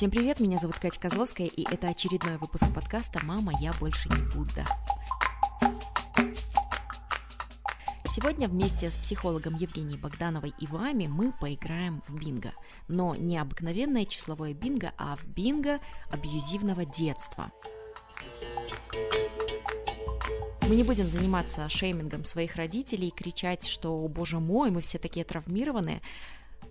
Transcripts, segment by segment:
Всем привет, меня зовут Катя Козловская, и это очередной выпуск подкаста «Мама, я больше не Будда». Сегодня вместе с психологом Евгенией Богдановой и вами мы поиграем в бинго. Но не обыкновенное числовое бинго, а в бинго абьюзивного детства. Мы не будем заниматься шеймингом своих родителей и кричать, что, боже мой, мы все такие травмированные.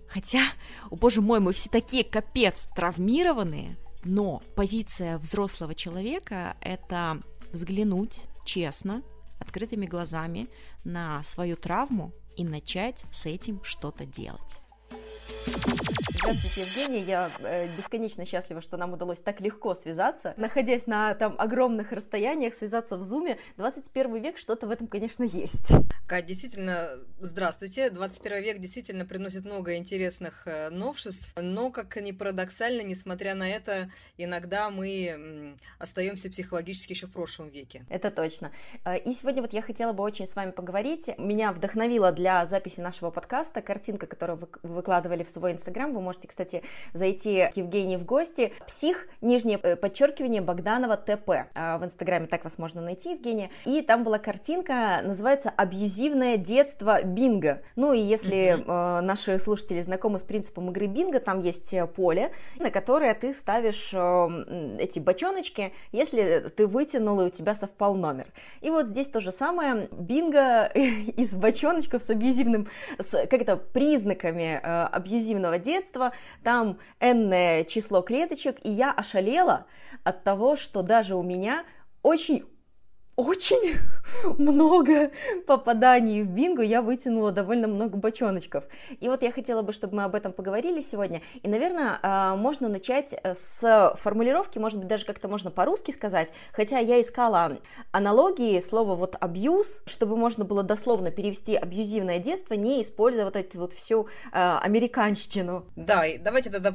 Хотя, о боже мой, мы все такие капец травмированные, но позиция взрослого человека – это взглянуть честно, открытыми глазами на свою травму и начать с этим что-то делать. Здравствуйте, Евгений. Я э, бесконечно счастлива, что нам удалось так легко связаться. Находясь на там огромных расстояниях, связаться в зуме. 21 век, что-то в этом, конечно, есть. Кать, действительно, здравствуйте. 21 век действительно приносит много интересных э, новшеств, но, как ни парадоксально, несмотря на это, иногда мы остаемся психологически еще в прошлом веке. Это точно. Э, и сегодня вот я хотела бы очень с вами поговорить. Меня вдохновила для записи нашего подкаста картинка, которую вы выкладывали в свой инстаграм. Вы можете, кстати, зайти к Евгении в гости. Псих, нижнее э, подчеркивание, Богданова ТП. А, в инстаграме так вас можно найти, Евгения. И там была картинка, называется «Абьюзивное детство бинго». Ну и если mm-hmm. наши слушатели знакомы с принципом игры бинго, там есть э, поле, на которое ты ставишь эти бочоночки, если ты вытянул и у тебя совпал номер. И вот здесь то же самое. Бинго из бочоночков с абьюзивным, с как это, признаками абьюзивного абьюзивного детства, там энное число клеточек, и я ошалела от того, что даже у меня очень очень много попаданий в бинго, я вытянула довольно много бочоночков. И вот я хотела бы, чтобы мы об этом поговорили сегодня. И, наверное, а, можно начать с формулировки, может быть, даже как-то можно по-русски сказать, хотя я искала аналогии, слово вот абьюз, чтобы можно было дословно перевести абьюзивное детство, не используя вот эту вот всю э, американщину. Да, давайте тогда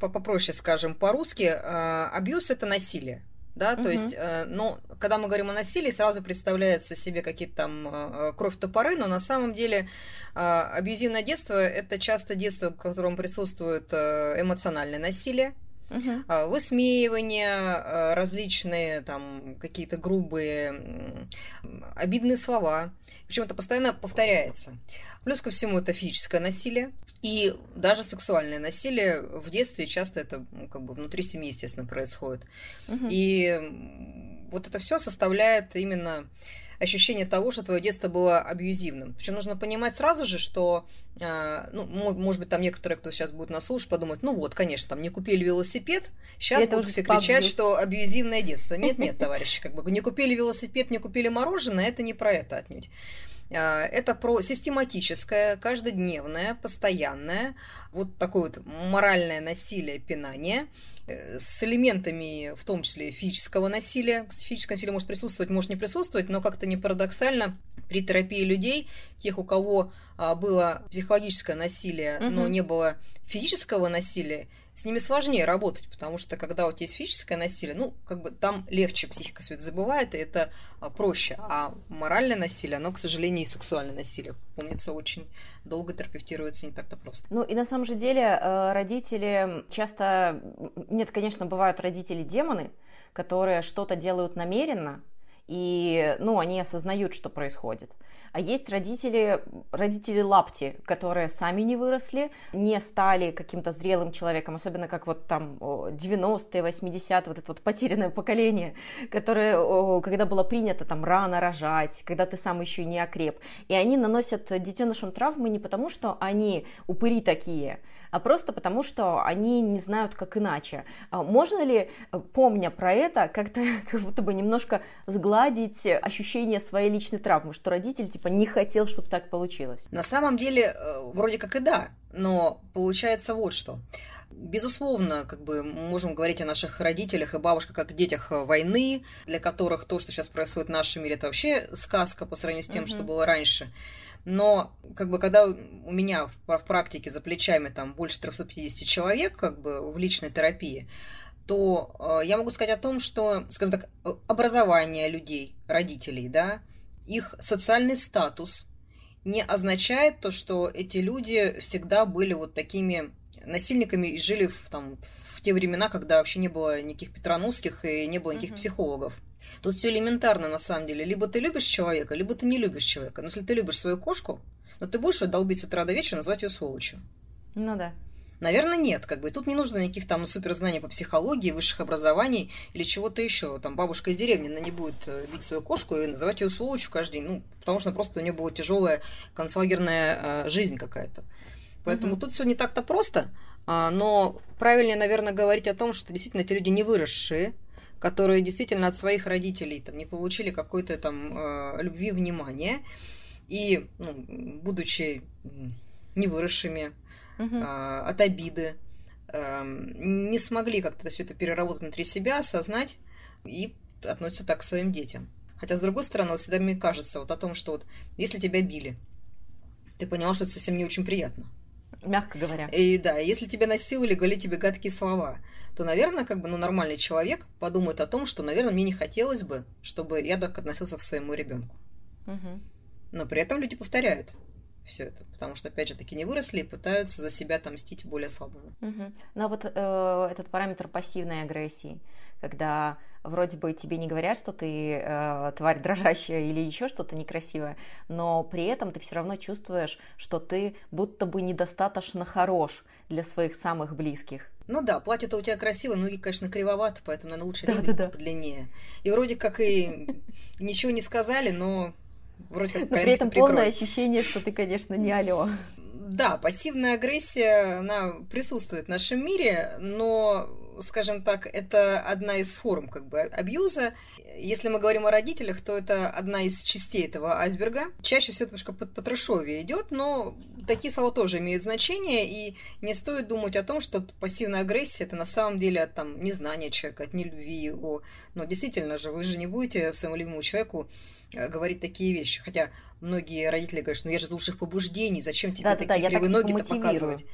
попроще скажем по-русски. А, абьюз – это насилие да, то угу. есть, э, ну, когда мы говорим о насилии, сразу представляется себе какие-то там э, кровь топоры, но на самом деле э, абьюзивное детство – это часто детство, в котором присутствует э, эмоциональное насилие, Uh-huh. Высмеивание, различные там какие-то грубые, обидные слова. Причем это постоянно повторяется. Плюс ко всему это физическое насилие и даже сексуальное насилие в детстве часто это как бы внутри семьи, естественно, происходит. Угу. И вот это все составляет именно ощущение того, что твое детство было абьюзивным. Причем нужно понимать сразу же, что, э, ну, может быть, там некоторые, кто сейчас будет нас слушать, подумают, ну вот, конечно, там не купили велосипед, сейчас это будут все кричать, что абьюзивное детство. Нет, нет, товарищи, как бы не купили велосипед, не купили мороженое, это не про это отнюдь. А, это про систематическое, каждодневное, постоянное, вот такое вот моральное насилие, пинание, э, с элементами, в том числе физического насилия. Физическое насилие может присутствовать, может не присутствовать, но как-то не парадоксально при терапии людей, тех, у кого а, было психологическое насилие, угу. но не было физического насилия, с ними сложнее работать, потому что когда у тебя есть физическое насилие, ну, как бы там легче психика все это забывает, и это а, проще. А моральное насилие, оно, к сожалению, и сексуальное насилие, помнится, очень долго терапевтируется не так-то просто. Ну, и на самом же деле э, родители часто... Нет, конечно, бывают родители-демоны, которые что-то делают намеренно, и, ну, они осознают, что происходит. А есть родители, родители лапти, которые сами не выросли, не стали каким-то зрелым человеком, особенно как вот там 90-е, 80-е, вот это вот потерянное поколение, которое, когда было принято там рано рожать, когда ты сам еще не окреп. И они наносят детенышам травмы не потому, что они упыри такие, а просто потому, что они не знают, как иначе. А можно ли, помня про это, как-то как будто бы немножко сгладить ощущение своей личной травмы, что родитель типа не хотел, чтобы так получилось? На самом деле, э, вроде как и да, но получается вот что. Безусловно, как бы мы можем говорить о наших родителях и бабушках как детях войны, для которых то, что сейчас происходит в нашем мире, это вообще сказка по сравнению с тем, угу. что было раньше. Но, как бы, когда у меня в практике за плечами там больше 350 человек, как бы, в личной терапии, то э, я могу сказать о том, что, скажем так, образование людей, родителей, да, их социальный статус не означает то, что эти люди всегда были вот такими насильниками и жили в, там, в те времена, когда вообще не было никаких Петроновских и не было никаких mm-hmm. психологов. Тут все элементарно на самом деле. Либо ты любишь человека, либо ты не любишь человека. Но если ты любишь свою кошку, но ты будешь ее долбить с утра до вечера, назвать ее сволочью. Ну да. Наверное, нет. Как бы тут не нужно никаких там суперзнаний по психологии, высших образований или чего-то еще. Там бабушка из деревни, она не будет э, бить свою кошку и называть ее сволочью каждый день. Ну, потому что просто у нее была тяжелая концлагерная э, жизнь какая-то. Поэтому угу. тут все не так-то просто. А, но правильнее, наверное, говорить о том, что действительно эти люди не выросшие, которые действительно от своих родителей там, не получили какой-то там э, любви, внимания. И, ну, будучи невыросшими, угу. э, от обиды, э, не смогли как-то все это переработать внутри себя, осознать и относятся так к своим детям. Хотя, с другой стороны, вот всегда мне кажется вот о том, что вот если тебя били, ты понял, что это совсем не очень приятно. Мягко говоря. И да, если тебя насиловали, говорили тебе гадкие слова, то, наверное, как бы, ну, нормальный человек подумает о том, что, наверное, мне не хотелось бы, чтобы я так относился к своему ребенку. Угу. Но при этом люди повторяют все это, потому что, опять же, таки не выросли и пытаются за себя отомстить более слабому. Угу. Ну, а вот э, этот параметр пассивной агрессии, когда вроде бы тебе не говорят, что ты э, тварь дрожащая или еще что-то некрасивое, но при этом ты все равно чувствуешь, что ты будто бы недостаточно хорош для своих самых близких. Ну да, платье-то у тебя красивое, ноги, конечно, кривовато, поэтому, наверное, лучше ремень да, да, подлиннее. И вроде как и ничего не сказали, но вроде как Но при этом полное ощущение, что ты, конечно, не алё. Да, пассивная агрессия, она присутствует в нашем мире, но скажем так, это одна из форм как бы абьюза. Если мы говорим о родителях, то это одна из частей этого айсберга. Чаще всего немножко по, по трэшове идет, но такие слова тоже имеют значение, и не стоит думать о том, что пассивная агрессия это на самом деле от там, незнания человека, от нелюбви его. Но действительно же, вы же не будете своему любимому человеку э, говорить такие вещи. Хотя многие родители говорят, ну я же из лучших побуждений, зачем тебе да, такие да, кривые ноги-то показывать?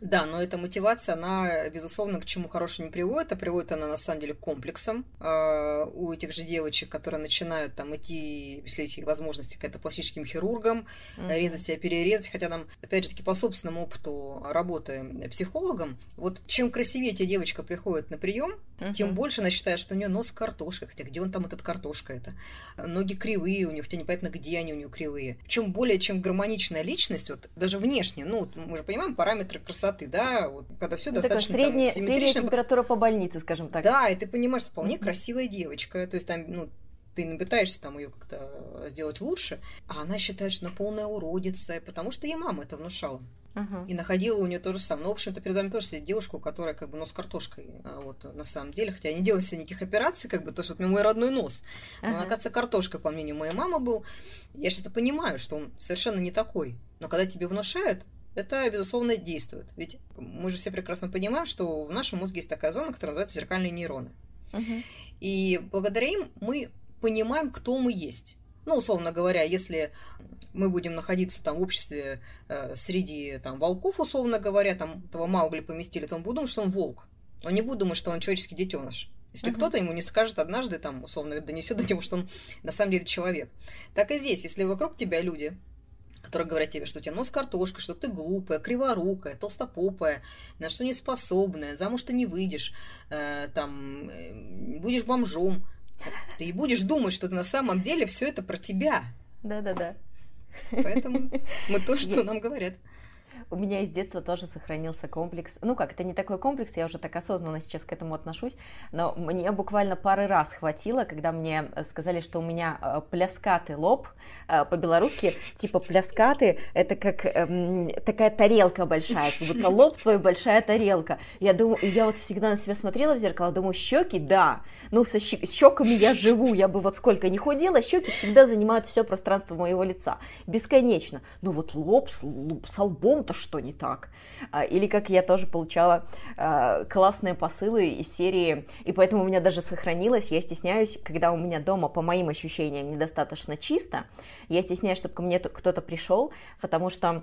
Да, но эта мотивация, она, безусловно, к чему хорошему не приводит, а приводит она, на самом деле, к комплексам э, у этих же девочек, которые начинают там идти, если есть возможности, к это пластическим хирургам, mm-hmm. резать себя, перерезать, хотя нам, опять же таки, по собственному опыту работы психологом, вот чем красивее эта девочка приходит на прием, mm-hmm. тем больше она считает, что у нее нос картошка, хотя где он там этот картошка это? Ноги кривые у нее, хотя непонятно, где они у нее кривые. Чем более, чем гармоничная личность, вот даже внешне, ну, вот мы же понимаем параметры красоты, да, вот, когда все ну, достаточно средняя, там, средняя температура по больнице, скажем так. Да, и ты понимаешь, что вполне mm-hmm. красивая девочка, то есть там, ну, ты не пытаешься там ее как-то сделать лучше, а она считает, что она полная уродица, потому что ей мама это внушала. Uh-huh. И находила у нее то же самое. Ну, в общем-то, перед вами тоже сидит девушка, у которой как бы нос картошкой, а вот на самом деле, хотя я не делала себе никаких операций, как бы, то, что вот мой родной нос. Но, он, оказывается, картошка, по мнению моей мамы, был. Я сейчас понимаю, что он совершенно не такой. Но когда тебе внушают, это, безусловно, действует. Ведь мы же все прекрасно понимаем, что в нашем мозге есть такая зона, которая называется зеркальные нейроны. Угу. И благодаря им мы понимаем, кто мы есть. Ну, условно говоря, если мы будем находиться там в обществе э, среди там волков, условно говоря, там этого Маугли поместили, то он будет думать, что он волк. Он не будет думать, что он человеческий детеныш. Если uh-huh. кто-то ему не скажет однажды, там, условно, донесет до него, что он на самом деле человек. Так и здесь, если вокруг тебя люди, которые говорят тебе, что у тебя нос картошка, что ты глупая, криворукая, толстопопая, на что не способная, замуж ты не выйдешь, э, там, э, будешь бомжом. Ты и будешь думать, что на самом деле все это про тебя. Да-да-да. Поэтому мы то, что нам говорят у меня из детства тоже сохранился комплекс. Ну как, это не такой комплекс, я уже так осознанно сейчас к этому отношусь, но мне буквально пары раз хватило, когда мне сказали, что у меня э, пляскатый лоб, э, по-белорусски, типа пляскаты, это как эм, такая тарелка большая, как будто лоб твой большая тарелка. Я думаю, я вот всегда на себя смотрела в зеркало, думаю, щеки, да, ну со щеками я живу, я бы вот сколько не худела, щеки всегда занимают все пространство моего лица, бесконечно. Ну вот лоб с, с лбом-то что не так. А, или как я тоже получала а, классные посылы из серии, и поэтому у меня даже сохранилось, я стесняюсь, когда у меня дома, по моим ощущениям, недостаточно чисто, я стесняюсь, чтобы ко мне кто-то пришел, потому что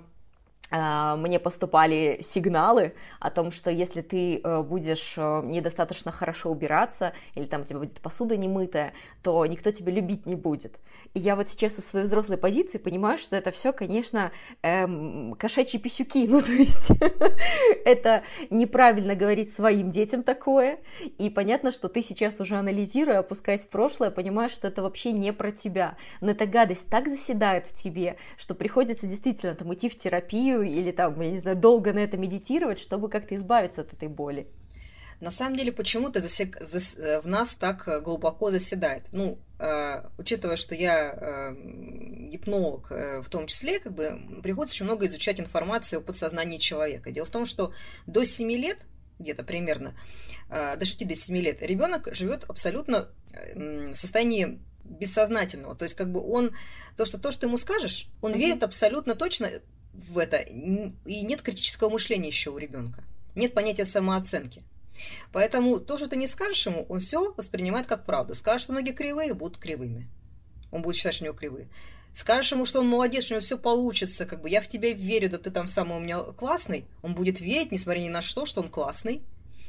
мне поступали сигналы о том, что если ты э, будешь э, недостаточно хорошо убираться, или там у тебя будет посуда немытая, то никто тебя любить не будет. И я вот сейчас со своей взрослой позиции понимаю, что это все, конечно, эм, кошачьи писюки, ну то есть это неправильно говорить своим детям такое, и понятно, что ты сейчас уже анализируя, опускаясь в прошлое, понимаешь, что это вообще не про тебя, но эта гадость так заседает в тебе, что приходится действительно там идти в терапию или там, я не знаю, долго на это медитировать, чтобы как-то избавиться от этой боли. На самом деле, почему-то засек... зас... Э, в нас так э, глубоко заседает. Ну, э, учитывая, что я э, гипнолог э, в том числе, как бы приходится очень много изучать информацию о подсознании человека. Дело в том, что до 7 лет, где-то примерно, э, до 6 до 7 лет, ребенок живет абсолютно э, в состоянии бессознательного. То есть, как бы он, то, что то, что ему скажешь, он mm-hmm. верит абсолютно точно в это. И нет критического мышления еще у ребенка. Нет понятия самооценки. Поэтому то, что ты не скажешь ему, он все воспринимает как правду. Скажешь, что ноги кривые, будут кривыми. Он будет считать, что у него кривые. Скажешь ему, что он молодец, у него все получится, как бы я в тебя верю, да ты там самый у меня классный, он будет верить, несмотря ни на что, что он классный.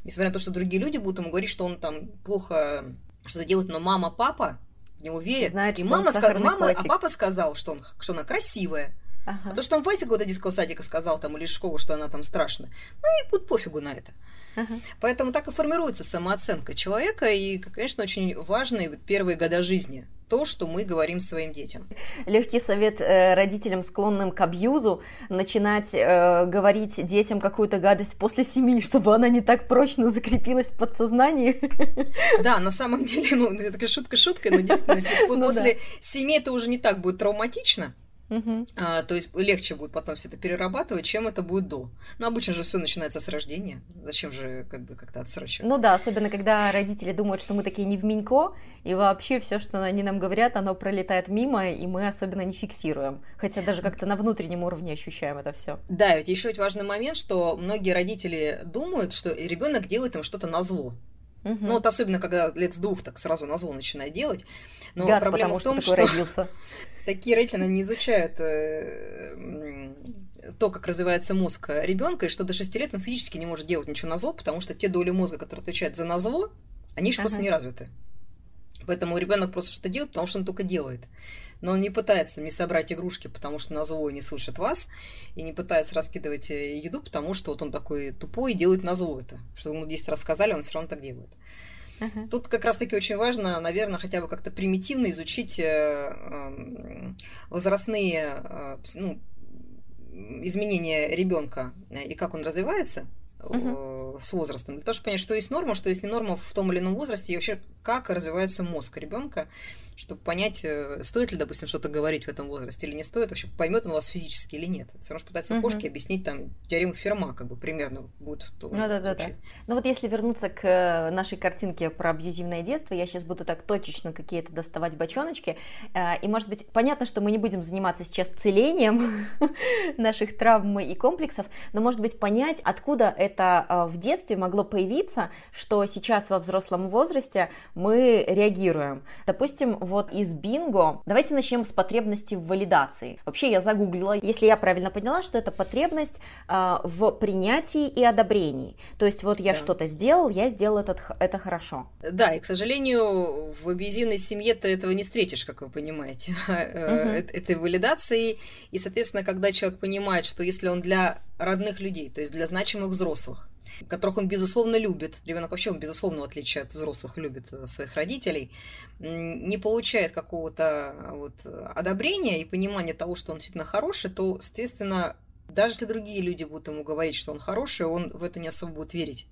Несмотря на то, что другие люди будут ему говорить, что он там плохо что-то делает, но мама, папа в него верят. Знает, и мама, ска- мама а папа сказал, что, он, что она красивая. Ага. А то, что там Вася какого-то детского садика сказал, там, или школу, что она там страшная, ну и будет пофигу на это. Uh-huh. Поэтому так и формируется самооценка человека, и, конечно, очень важны первые года жизни то, что мы говорим своим детям. Легкий совет э, родителям, склонным к абьюзу, начинать э, говорить детям какую-то гадость после семьи, чтобы она не так прочно закрепилась в подсознании. Да, на самом деле, ну, это такая шутка шуткой, но действительно, если ну, после да. семьи это уже не так будет травматично, Угу. А, то есть легче будет потом все это перерабатывать, чем это будет до. Но обычно же все начинается с рождения. Зачем же как бы как-то отсрочивать? Ну да, особенно когда родители думают, что мы такие не в Минько, и вообще все, что они нам говорят, оно пролетает мимо, и мы особенно не фиксируем. Хотя даже как-то на внутреннем уровне ощущаем это все. Да, ведь еще ведь важный момент, что многие родители думают, что ребенок делает им что-то на зло. Угу. Ну вот особенно, когда лет с двух так сразу на зло начинает делать. Но Гад, проблема в том, что, что такие родители не изучают э, то, как развивается мозг ребенка, и что до 6 лет он физически не может делать ничего на зло, потому что те доли мозга, которые отвечают за на зло, они еще ага. просто не развиты. Поэтому ребенок просто что-то делает, потому что он только делает. Но он не пытается не собрать игрушки, потому что на зло не слышит вас, и не пытается раскидывать э, еду, потому что вот он такой тупой и делает на зло это. Что ему 10 раз сказали, он все равно так делает. Uh-huh. Тут как раз-таки очень важно, наверное, хотя бы как-то примитивно изучить э, э, возрастные э, ну, изменения ребенка э, и как он развивается uh-huh. с возрастом, для того, чтобы понять, что есть норма, что есть не норма в том или ином возрасте, и вообще как развивается мозг ребенка, чтобы понять, э, стоит ли, допустим, что-то говорить в этом возрасте или не стоит, вообще поймет он вас физически или нет. Все равно пытается угу. кошке объяснить там теорему Ферма, как бы примерно будет тоже ну, да, да, да. Ну вот если вернуться к э, нашей картинке про абьюзивное детство, я сейчас буду так точечно какие-то доставать бочоночки, э, и может быть понятно, что мы не будем заниматься сейчас целением наших травм и комплексов, но может быть понять, откуда это в детстве могло появиться, что сейчас во взрослом возрасте мы реагируем. Допустим, вот из бинго. Давайте начнем с потребности в валидации. Вообще я загуглила, если я правильно поняла, что это потребность э, в принятии и одобрении. То есть вот я да. что-то сделал, я сделал этот, это хорошо. Да, и, к сожалению, в абьюзивной семье ты этого не встретишь, как вы понимаете, угу. этой валидации. И, соответственно, когда человек понимает, что если он для родных людей, то есть для значимых взрослых, которых он, безусловно, любит. Ребенок вообще, он, безусловно, в отличие от взрослых, любит э, своих родителей, не получает какого-то вот одобрения и понимания того, что он действительно хороший, то, соответственно, даже если другие люди будут ему говорить, что он хороший, он в это не особо будет верить.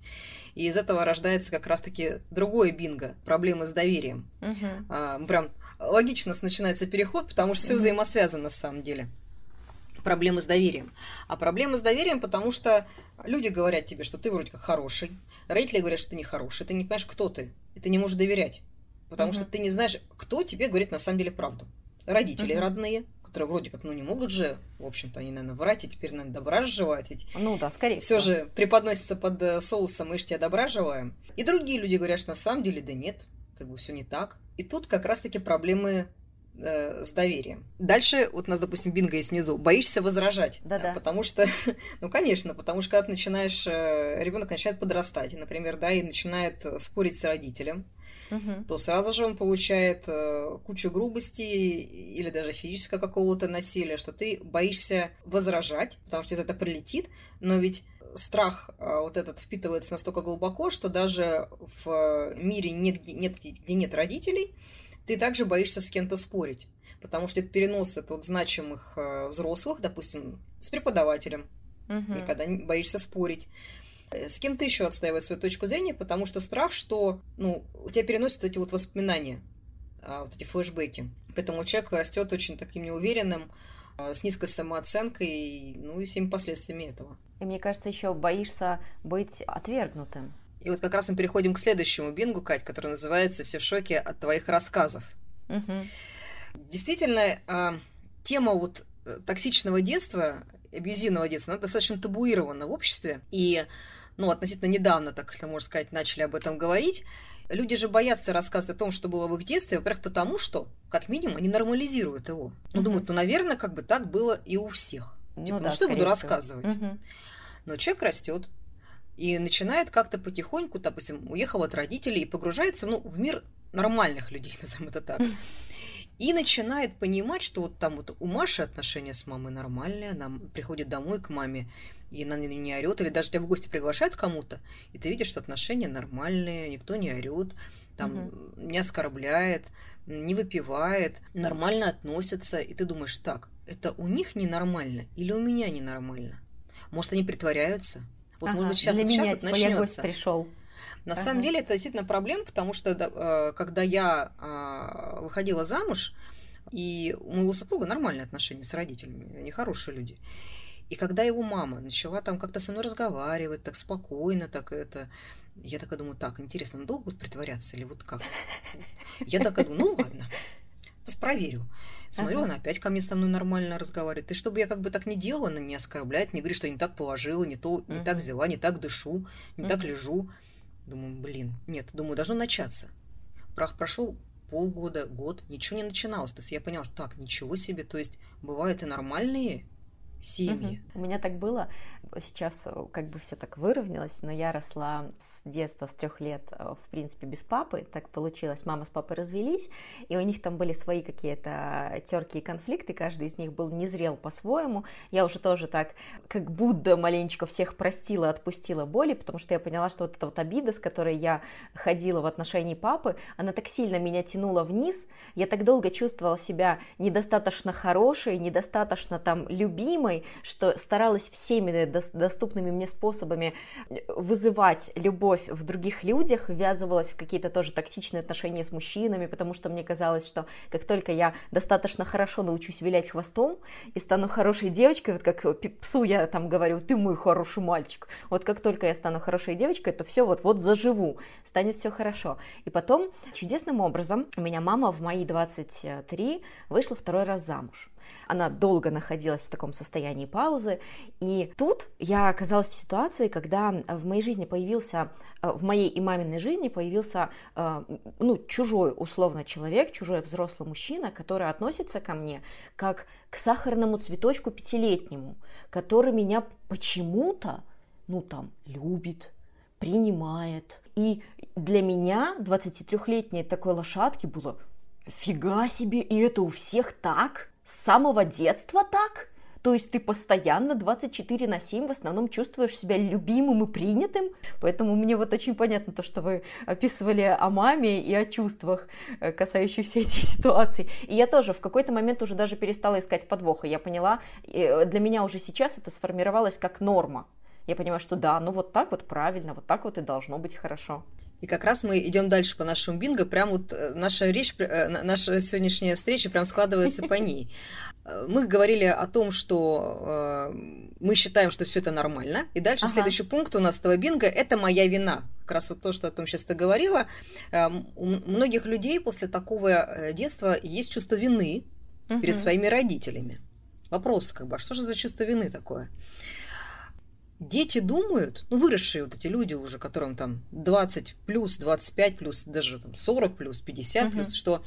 И из этого рождается как раз-таки другое бинго, проблемы с доверием. Угу. А, прям логично начинается переход, потому что все угу. взаимосвязано на самом деле проблемы с доверием. А проблемы с доверием, потому что люди говорят тебе, что ты вроде как хороший, родители говорят, что ты не хороший, ты не понимаешь, кто ты, и ты не можешь доверять, потому угу. что ты не знаешь, кто тебе говорит на самом деле правду. Родители угу. родные, которые вроде как, ну, не могут же, в общем-то, они, наверное, врать, и теперь, наверное, добра желают, ведь ну да, скорее все же преподносится под э, соусом, мы же тебя добра желаем. И другие люди говорят, что на самом деле, да нет, как бы все не так. И тут как раз-таки проблемы э, с доверием. Дальше, вот у нас, допустим, бинго есть внизу, боишься возражать. Да-да. Потому что, ну, конечно, потому что когда ты начинаешь, э, ребенок начинает подрастать, например, да, и начинает э, спорить с родителем, Мгм. то сразу же он получает э, кучу грубости или даже физического какого-то насилия, что ты боишься возражать, потому что это прилетит, но ведь страх вот этот впитывается настолько глубоко, что даже в мире, нет, нет, где нет родителей, ты также боишься с кем-то спорить. Потому что это перенос это вот значимых э, взрослых, допустим, с преподавателем, Мгм. никогда не боишься спорить. Э, С кем-то еще отстаивать свою точку зрения, потому что страх, что ну, у тебя переносят эти вот воспоминания, а, вот эти флешбеки. Поэтому человек растет очень таким неуверенным, а, с низкой самооценкой, ну и всеми последствиями этого. И мне кажется, еще боишься быть отвергнутым. И вот как раз мы переходим к следующему бингу, Кать, который называется «Все в шоке от твоих рассказов». Мгм. Действительно, а, тема вот э, токсичного детства, абьюзивного детства, она достаточно табуирована в обществе. И, ну, относительно недавно, так если можно сказать, начали об этом говорить. Люди же боятся рассказывать о том, что было в их детстве, во-первых, потому что, как минимум, они нормализируют его. Ну, Мгм. думают, ну, наверное, как бы так было и у всех. Типа, ну, да, что я буду всего. рассказывать? Мгм. Но человек растет и начинает как-то потихоньку, допустим, уехал от родителей и погружается ну, в мир нормальных людей, назовем это так. И начинает понимать, что вот там вот у Маши отношения с мамой нормальные, она приходит домой к маме, и она не, орет, или даже тебя в гости приглашают кому-то, и ты видишь, что отношения нормальные, никто не орет, там не оскорбляет, не выпивает, нормально относятся, и ты думаешь, так, это у них ненормально или у меня ненормально? Может, они притворяются? Вот, может Ага, быть, сейчас, вот сейчас вот начнется. пришел. На Ага. самом деле это действительно проблема, потому что э, когда я а, выходила замуж, и у моего супруга нормальные отношения с родителями, они хорошие люди. И когда его мама начала там как-то со мной разговаривать, так спокойно, так это, я такая думаю, так, интересно, долго будет притворяться или вот как? Я такая думаю, ну ладно, проверю. Смотрю, Ага. она опять ко мне со мной нормально разговаривает. И чтобы я как бы так не делала, она не оскорбляет, не говорит, что я не так положила, не то, не так Мгм. взяла, не так дышу, не так Мгм. лежу. Думаю, блин, нет, думаю, должно начаться. Прах прошел полгода, год, ничего не начиналось. То есть я поняла, что так, ничего себе, то есть бывают и нормальные семьи. Мгм. У меня так было. Сейчас э, как бы все так выровнялось, но я росла с детства, с трех лет, э, в принципе, без папы. Так получилось. Мама с папой развелись, и у них там были свои какие-то терки и конфликты. Каждый из них был незрел по-своему. Я уже тоже так, как Будда, маленечко всех простила, отпустила боли, потому что я поняла, что вот эта вот обида, с которой я ходила в отношении папы, она так сильно меня тянула вниз. Я так долго чувствовала себя недостаточно хорошей, недостаточно там любимой, что старалась всеми доступными мне способами вызывать любовь в других людях, ввязывалась в какие-то тоже токсичные отношения с мужчинами, потому что мне казалось, что как только я достаточно хорошо научусь вилять хвостом и стану хорошей девочкой, вот как псу я там говорю, ты мой хороший мальчик, вот как только я стану хорошей девочкой, то все вот, вот заживу, станет все хорошо. И потом чудесным образом у меня мама в мои 23 вышла второй раз замуж. Она долго находилась в таком состоянии паузы, и тут я оказалась в ситуации, когда в моей жизни появился, э, в моей и маминой жизни появился, э, ну, чужой условно человек, чужой взрослый мужчина, который относится ко мне как к сахарному цветочку пятилетнему, который меня почему-то, ну, там, любит, принимает. И для меня, 23-летней такой лошадки, было фига себе, и это у всех так? С самого детства так? То есть ты постоянно 24 на 7 в основном чувствуешь себя любимым и принятым. Поэтому мне вот очень понятно то, что вы описывали о маме и о чувствах, э, касающихся этих ситуаций. И я тоже в какой-то момент уже даже перестала искать подвоха. Я поняла, э, для меня уже сейчас это сформировалось как норма. Я понимаю, что да, ну вот так вот правильно, вот так вот и должно быть хорошо. И как раз мы идем дальше по нашему бинго. Прям вот э, наша речь, э, на- наша сегодняшняя встреча прям складывается по ней. Мы говорили о том, что э, мы считаем, что все это нормально. И дальше Ага. следующий пункт у нас этого бинго – это моя вина. Как раз вот то, что о том сейчас ты говорила. Э, У многих людей после такого детства есть чувство вины перед Мгм. своими родителями. Вопрос, как бы, а что же за чувство вины такое? Дети думают, ну, выросшие вот эти люди уже, которым там 20 плюс, 25 плюс, даже там 40 плюс, 50 плюс, Мгм. что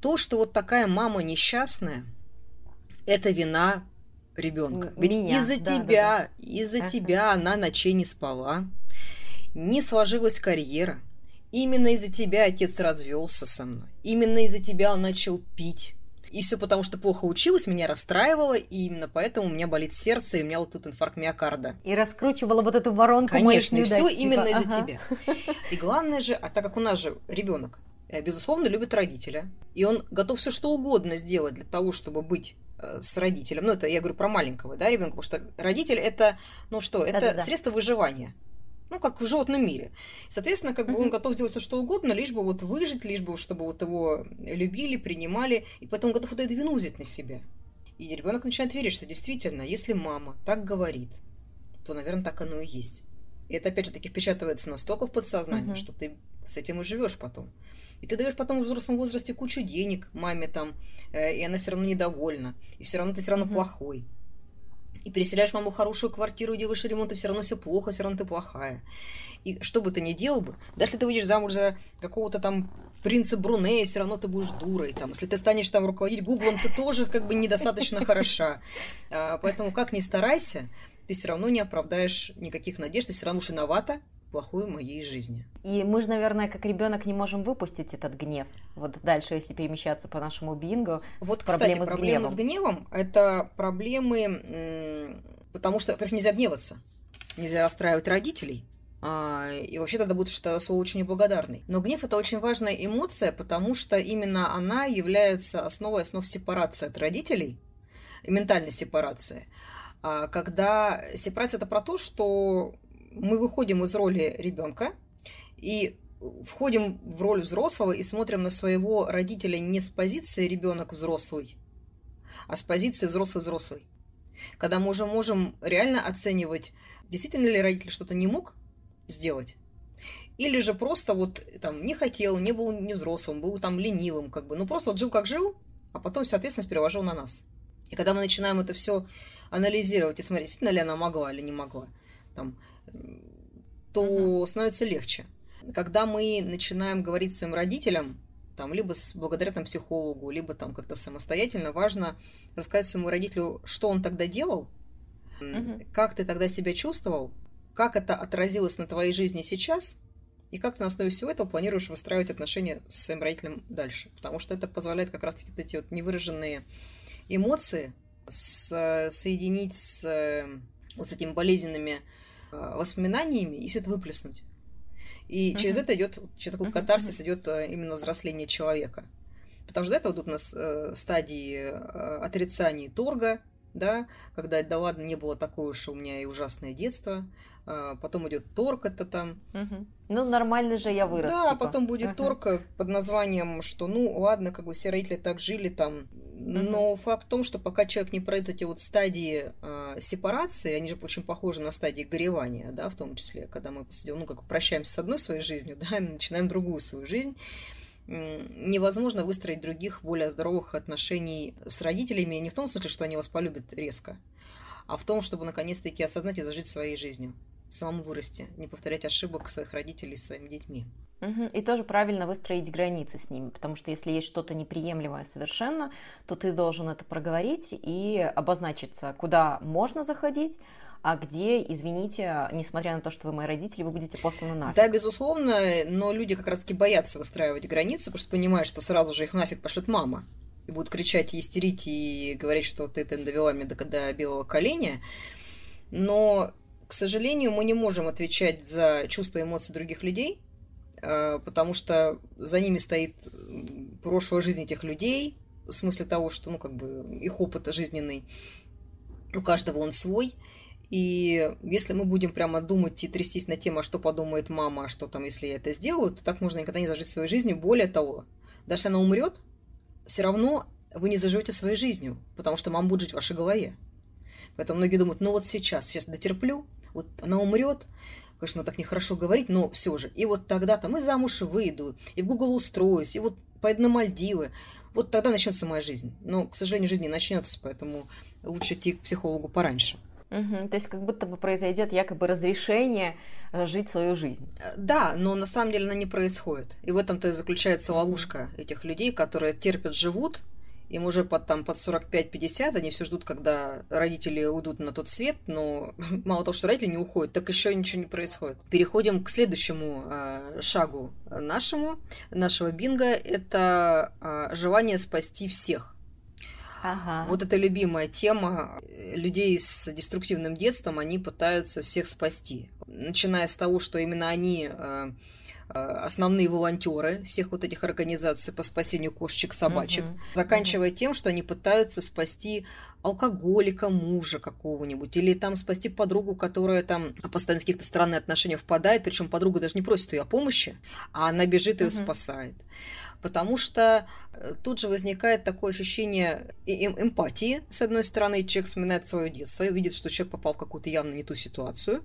То, что вот такая мама несчастная, это вина ребенка. Ведь из-за да, тебя, да, да. из-за ага. тебя она ночей не спала, не сложилась карьера. Именно из-за тебя отец развелся со мной. Именно из-за тебя он начал пить. И все потому, что плохо училась, меня расстраивало, и именно поэтому у меня болит сердце, и у меня вот тут инфаркт миокарда. И раскручивала вот эту воронку Конечно, и все типа, именно ага. из-за тебя. И главное же, а так как у нас же ребенок, э, безусловно, любит родителя, и он готов все что угодно сделать для того, чтобы быть э, с родителем. Ну, это я говорю про маленького, да, ребенка, потому что родитель это, ну что, это Да-да-да. средство выживания ну, как в животном мире. Соответственно, как бы он готов сделать все, что угодно, лишь бы вот выжить, лишь бы, чтобы вот его любили, принимали, и поэтому готов вот эту вину взять на себя. И ребенок начинает верить, что действительно, если мама так говорит, то, наверное, так оно и есть. И это, опять же таки, впечатывается настолько в подсознание, uh-huh. что ты с этим и живешь потом. И ты даешь потом в взрослом возрасте кучу денег маме там, э, и она все равно недовольна, и все равно ты все равно uh-huh. плохой и переселяешь маму в хорошую квартиру, делаешь ремонт, и все равно все плохо, все равно ты плохая. И что бы ты ни делал бы, даже если ты выйдешь замуж за какого-то там принца Брунея, все равно ты будешь дурой. Там, если ты станешь там руководить Гуглом, ты тоже как бы недостаточно хороша. А, поэтому как ни старайся, ты все равно не оправдаешь никаких надежд, ты все равно уж виновата плохой моей жизни. И мы же, наверное, как ребенок не можем выпустить этот гнев. Вот дальше, если перемещаться по нашему бингу. Вот, кстати, проблемы с проблемы с гневом это проблемы, потому что, во-первых, нельзя гневаться, нельзя расстраивать родителей. А, и вообще тогда будет что слово очень неблагодарный. Но гнев это очень важная эмоция, потому что именно она является основой основ сепарации от родителей, ментальной сепарации. А когда сепарация это про то, что мы выходим из роли ребенка и входим в роль взрослого и смотрим на своего родителя не с позиции ребенок взрослый, а с позиции взрослый-взрослый. Когда мы уже можем реально оценивать, действительно ли родитель что-то не мог сделать, или же просто вот там не хотел, не был не взрослым, был там ленивым, как бы, ну просто вот жил как жил, а потом всю ответственность переложил на нас. И когда мы начинаем это все анализировать и смотреть, действительно ли она могла или не могла, там, то угу. становится легче. Когда мы начинаем говорить своим родителям, там, либо с, благодаря там, психологу, либо там как-то самостоятельно, важно рассказать своему родителю, что он тогда делал, угу. как ты тогда себя чувствовал, как это отразилось на твоей жизни сейчас, и как ты на основе всего этого планируешь выстраивать отношения с своим родителем дальше. Потому что это позволяет как раз-таки вот эти вот невыраженные эмоции с, соединить с вот с этими болезненными Э, воспоминаниями и все это выплеснуть. И uh-huh. через это идет, через такой uh-huh. катарсис идет э, именно взросление человека. Потому что до этого идут у нас э, стадии э, отрицания торга, да, когда да ладно, не было такое уж у меня и ужасное детство, потом идет торг, это там. Угу. Ну, нормально же я вырос. Да, типа. потом будет угу. торг под названием, что ну ладно, как бы все родители так жили там. Угу. Но факт в том, что пока человек не пройдет эти вот стадии э, сепарации, они же очень похожи на стадии горевания, да, в том числе, когда мы посидим, ну, как прощаемся с одной своей жизнью, да, и начинаем другую свою жизнь невозможно выстроить других более здоровых отношений с родителями не в том смысле, что они вас полюбят резко, а в том, чтобы наконец-таки осознать и зажить своей жизнью самому вырасти, не повторять ошибок своих родителей с своими детьми. Угу. И тоже правильно выстроить границы с ними, потому что если есть что-то неприемлемое совершенно, то ты должен это проговорить и обозначиться, куда можно заходить, а где, извините, несмотря на то, что вы мои родители, вы будете посланы нафиг. Да, безусловно, но люди как раз-таки боятся выстраивать границы, потому что понимают, что сразу же их нафиг пошлет мама. И будут кричать и истерить, и говорить, что ты, ты довела меня до, до белого коленя. Но к сожалению, мы не можем отвечать за чувства и эмоции других людей, э, потому что за ними стоит прошлая жизнь этих людей, в смысле того, что, ну, как бы, их опыт жизненный, у каждого он свой. И если мы будем прямо думать и трястись на тему, а что подумает мама, а что там, если я это сделаю, то так можно никогда не зажить своей жизнью. Более того, даже она умрет, все равно вы не заживете своей жизнью, потому что мама будет жить в вашей голове. Поэтому многие думают, ну вот сейчас, сейчас дотерплю, вот она умрет, конечно, так нехорошо говорить, но все же. И вот тогда там и замуж выйду, и в Google устроюсь, и вот пойду на Мальдивы. Вот тогда начнется моя жизнь. Но, к сожалению, жизнь не начнется, поэтому лучше идти к психологу пораньше. Угу, то есть как будто бы произойдет якобы разрешение э, жить свою жизнь. Э, да, но на самом деле она не происходит. И в этом-то и заключается ловушка этих людей, которые терпят, живут, им уже под, там, под 45-50, они все ждут, когда родители уйдут на тот свет, но мало того, что родители не уходят, так еще ничего не происходит. Переходим к следующему э, шагу нашему, нашего бинга, это э, желание спасти всех. Ага. Вот эта любимая тема людей с деструктивным детством, они пытаются всех спасти. Начиная с того, что именно они э основные волонтеры всех вот этих организаций по спасению кошечек, собачек, угу. заканчивая угу. тем, что они пытаются спасти алкоголика, мужа какого-нибудь, или там спасти подругу, которая там постоянно в каких-то странные отношения впадает, причем подруга даже не просит ее о помощи, а она бежит и ее угу. спасает потому что э, тут же возникает такое ощущение эм, эмпатии. С одной стороны, человек вспоминает свое детство, видит, что человек попал в какую-то явно не ту ситуацию,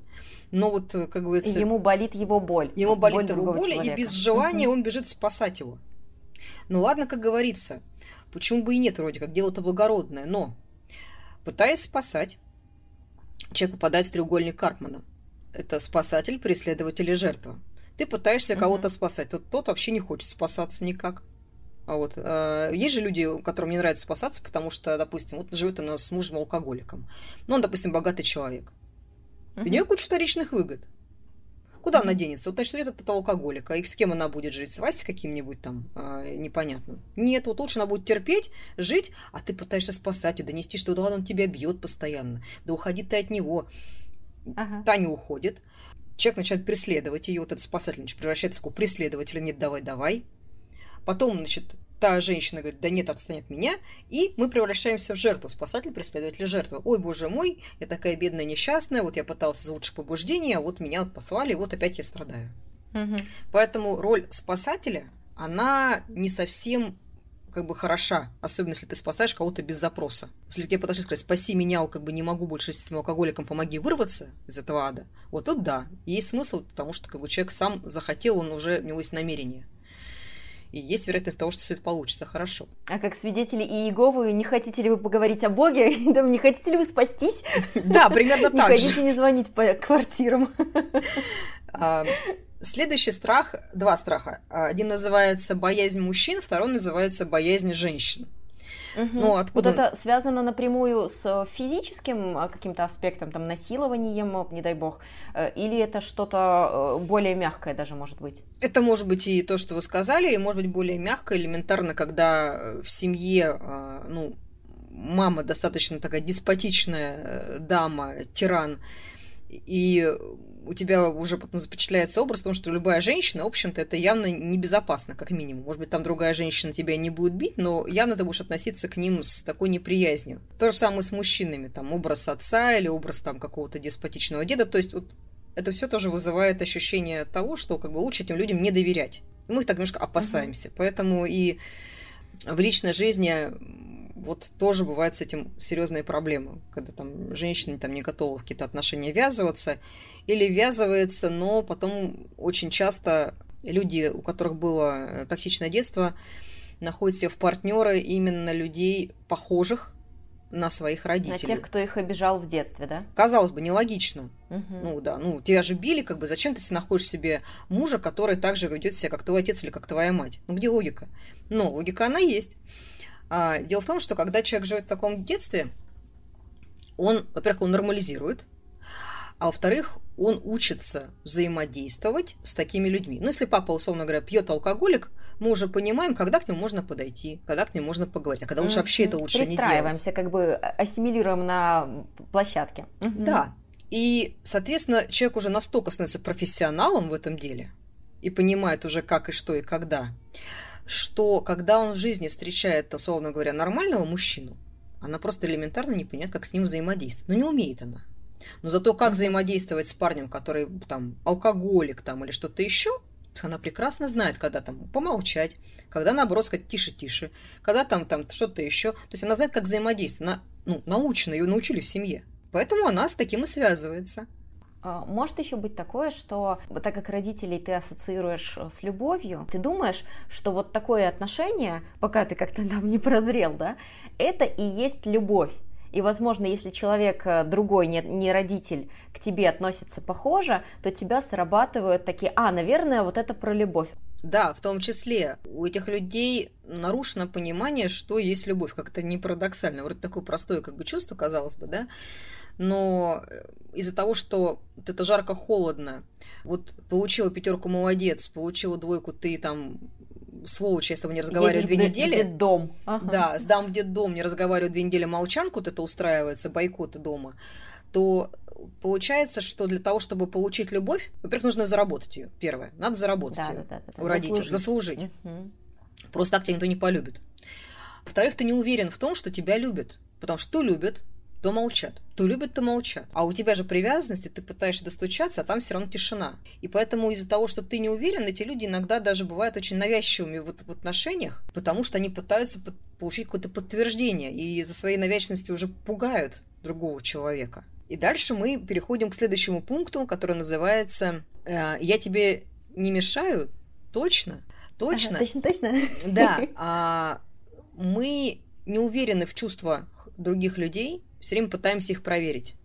но вот, э, как говорится... Ему болит его боль. Ему болит боль его боль, человека. и без желания он бежит спасать его. Ну ладно, как говорится, почему бы и нет, вроде как, дело-то благородное, но пытаясь спасать, человек попадает в треугольник Карпмана. Это спасатель, преследователь и жертва. Ты пытаешься mm-hmm. кого-то спасать. Тот, тот вообще не хочет спасаться никак. А вот. Э, есть же люди, которым не нравится спасаться, потому что, допустим, вот живет она с мужем алкоголиком. Ну, он, допустим, богатый человек. Mm-hmm. У нее куча вторичных выгод. Куда она денется? Вот, значит, нет этого алкоголика. И с кем она будет жить? С Васей каким-нибудь там э, непонятным? Нет, вот лучше она будет терпеть, жить, а ты пытаешься спасать и донести, что да он тебя бьет постоянно. Да уходи ты от него. Ага. Таня уходит человек начинает преследовать ее, вот этот спасатель значит, превращается в такого преследователя, нет, давай, давай. Потом, значит, та женщина говорит, да нет, отстань от меня, и мы превращаемся в жертву, спасатель, преследователь, жертва. Ой, боже мой, я такая бедная, несчастная, вот я пытался из лучших побуждений, а вот меня послали, и вот опять я страдаю. Угу. Поэтому роль спасателя, она не совсем как бы хороша, особенно если ты спасаешь кого-то без запроса. Если тебе подошли сказать, спаси меня, как бы не могу больше с этим алкоголиком, помоги вырваться из этого ада, вот тут да, есть смысл, потому что как бы человек сам захотел, он уже, у него есть намерение. И есть вероятность того, что все это получится хорошо. А как свидетели Иеговы, не хотите ли вы поговорить о Боге? Не хотите ли вы спастись? Да, примерно так же. Не хотите не звонить по квартирам? Следующий страх, два страха. Один называется боязнь мужчин, второй называется боязнь женщин. Угу. Ну, откуда... Вот это связано напрямую с физическим а, каким-то аспектом, там, насилованием, не дай бог, э, или это что-то э, более мягкое даже может быть? Это может быть и то, что вы сказали, и может быть более мягкое, элементарно, когда э, в семье, ну, мама достаточно такая деспотичная дама, тиран, и у тебя уже потом запечатляется образ, потому что любая женщина, в общем-то, это явно небезопасно, как минимум. Может быть, там другая женщина тебя не будет бить, но явно ты будешь относиться к ним с такой неприязнью. То же самое с мужчинами, там, образ отца или образ там какого-то деспотичного деда, то есть вот это все тоже вызывает ощущение того, что как бы лучше этим людям не доверять. И мы их так немножко опасаемся. Uh-huh. Поэтому и в личной жизни вот тоже бывают с этим серьезные проблемы, когда там женщины там не готовы в какие-то отношения ввязываться, или ввязывается, но потом очень часто люди, у которых было э, токсичное детство, находят себе в партнеры именно людей похожих на своих родителей. На тех, кто их обижал в детстве, да? Казалось бы, нелогично. Угу. Ну да, ну тебя же били, как бы зачем ты находишь себе мужа, который так же ведет себя, как твой отец или как твоя мать? Ну где логика? Но логика она есть. А, дело в том, что когда человек живет в таком детстве, он, во-первых, он нормализирует, а во-вторых, он учится взаимодействовать с такими людьми. Ну, если папа, условно говоря, пьет алкоголик, мы уже понимаем, когда к нему можно подойти, когда к нему можно поговорить, а когда лучше вообще это лучше не делать. Пристраиваемся, как бы ассимилируем на площадке. Да. И, соответственно, человек уже настолько становится профессионалом в этом деле и понимает уже, как и что и когда, что когда он в жизни встречает, условно говоря, нормального мужчину, она просто элементарно не понимает, как с ним взаимодействовать. Но не умеет она. Но зато как взаимодействовать с парнем, который там алкоголик там или что-то еще, она прекрасно знает, когда там помолчать, когда наоборот сказать тише-тише, когда там, там что-то еще. То есть она знает, как взаимодействовать. Она ну, научена, ее научили в семье. Поэтому она с таким и связывается. А, может еще быть такое, что так как родителей ты ассоциируешь э, с любовью, ты думаешь, что вот такое отношение, пока ты как-то там не прозрел, да, это и есть любовь. И, возможно, если человек э, другой, не, не родитель, к тебе относится похоже, то тебя срабатывают такие, а, наверное, вот это про любовь. Да, в том числе у этих людей нарушено понимание, что есть любовь. Как-то не парадоксально. Вроде такое простое как бы чувство, казалось бы, да? Но э, из-за того, что вот это жарко-холодно, вот получила пятерку молодец, получила двойку, ты там сволочь, я с тобой не разговариваю две недели. В дом. Ага. Да, сдам в детдом, не разговариваю две недели, молчанку вот это устраивается, бойкоты дома, то получается, что для того, чтобы получить любовь, во-первых, нужно заработать ее. Первое, надо заработать да, ее да, да, да, у родителей, заслужить. заслужить. Угу. Просто так тебя никто не полюбит. Во-вторых, ты не уверен в том, что тебя любят. Потому что любят, то молчат. То любят, то молчат. А у тебя же привязанности, ты пытаешься достучаться, а там все равно тишина. И поэтому из-за того, что ты не уверен, эти люди иногда даже бывают очень навязчивыми вот в отношениях, потому что они пытаются получить какое-то подтверждение и за своей навязчивости уже пугают другого человека. И дальше мы переходим к следующему пункту, который называется э, «Я тебе не мешаю, точно, точно». Ага, точно, точно. Да, а мы не уверены в чувствах других людей, все время пытаемся их проверить.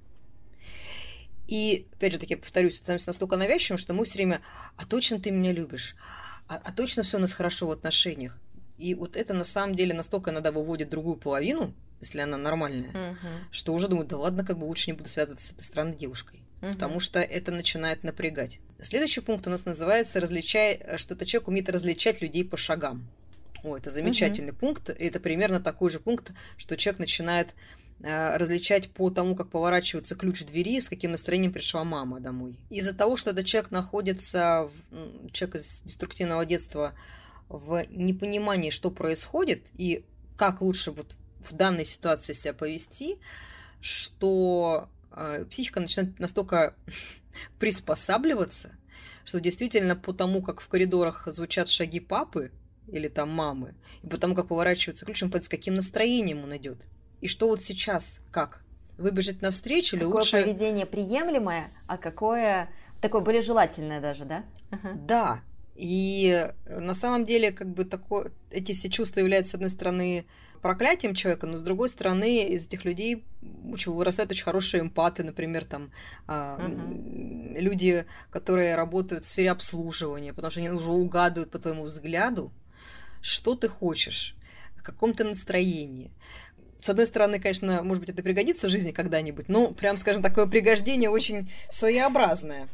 И, опять же таки, повторюсь, становимся настолько навязчивым, что мы все время «а точно ты меня любишь? А, а точно все у нас хорошо в отношениях?» И вот это на самом деле настолько иногда выводит другую половину, если она нормальная, uh-huh. что уже думают, да ладно, как бы лучше не буду связываться с этой странной девушкой. Uh-huh. Потому что это начинает напрягать. Следующий пункт у нас называется «различай», что то человек умеет различать людей по шагам. О, это замечательный uh-huh. пункт. И это примерно такой же пункт, что человек начинает различать по тому, как поворачивается ключ двери, с каким настроением пришла мама домой. Из-за того, что этот человек находится, человек из деструктивного детства, в непонимании, что происходит и как лучше вот в данной ситуации себя повести, что э, психика начинает настолько приспосабливаться, что действительно по тому, как в коридорах звучат шаги папы или там мамы, и по тому, как поворачивается ключ, он понимает, с каким настроением он идет. И что вот сейчас как? Выбежать навстречу или какое лучше... Какое поведение приемлемое, а какое такое более желательное даже, да? Да. И на самом деле, как бы такое, эти все чувства являются, с одной стороны, проклятием человека, но с другой стороны, из этих людей вырастают очень хорошие эмпаты, например, там uh-huh. люди, которые работают в сфере обслуживания, потому что они уже угадывают по твоему взгляду, что ты хочешь, в каком то настроении с одной стороны, конечно, может быть, это пригодится в жизни когда-нибудь, но, прям, скажем, такое пригождение очень своеобразное.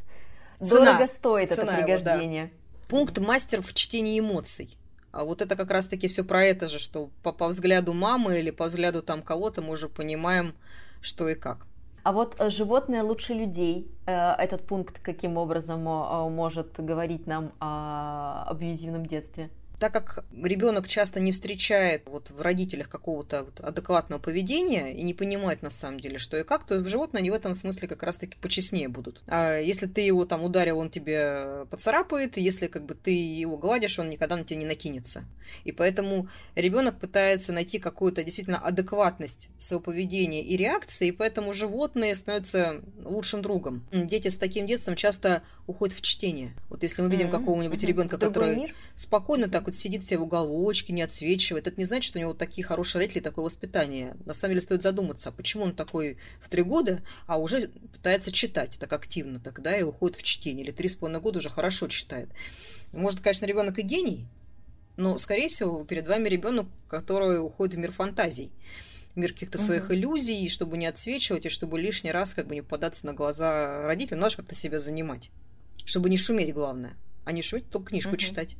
Цена, Дорого стоит цена это пригождение. Его, да. Пункт мастер в чтении эмоций. А вот это как раз-таки все про это же, что по, по взгляду мамы или по взгляду там кого-то мы уже понимаем, что и как. А вот э, животное лучше людей. Э, этот пункт каким образом может говорить нам о абьюзивном детстве? Так как ребенок часто не встречает вот в родителях какого-то вот адекватного поведения и не понимает на самом деле, что и как, то животные они в этом смысле как раз-таки почестнее будут. А если ты его там ударил, он тебе поцарапает, если как бы ты его гладишь, он никогда на тебя не накинется. И поэтому ребенок пытается найти какую-то действительно адекватность своего поведения и реакции, и поэтому животные становятся лучшим другом. Дети с таким детством часто уходят в чтение. Вот если мы видим mm-hmm. какого-нибудь mm-hmm. ребенка, который мир? спокойно так вот сидит себе в уголочке, не отсвечивает, это не значит, что у него такие хорошие родители, такое воспитание. На самом деле стоит задуматься, а почему он такой в три года, а уже пытается читать так активно тогда и уходит в чтение, или три с половиной года уже хорошо читает. Может, конечно, ребенок и гений, но, скорее всего, перед вами ребенок, который уходит в мир фантазий мир каких-то своих угу. иллюзий, чтобы не отсвечивать, и чтобы лишний раз как бы не попадаться на глаза родителям, надо как-то себя занимать. Чтобы не шуметь, главное. А не шуметь, только книжку угу. читать.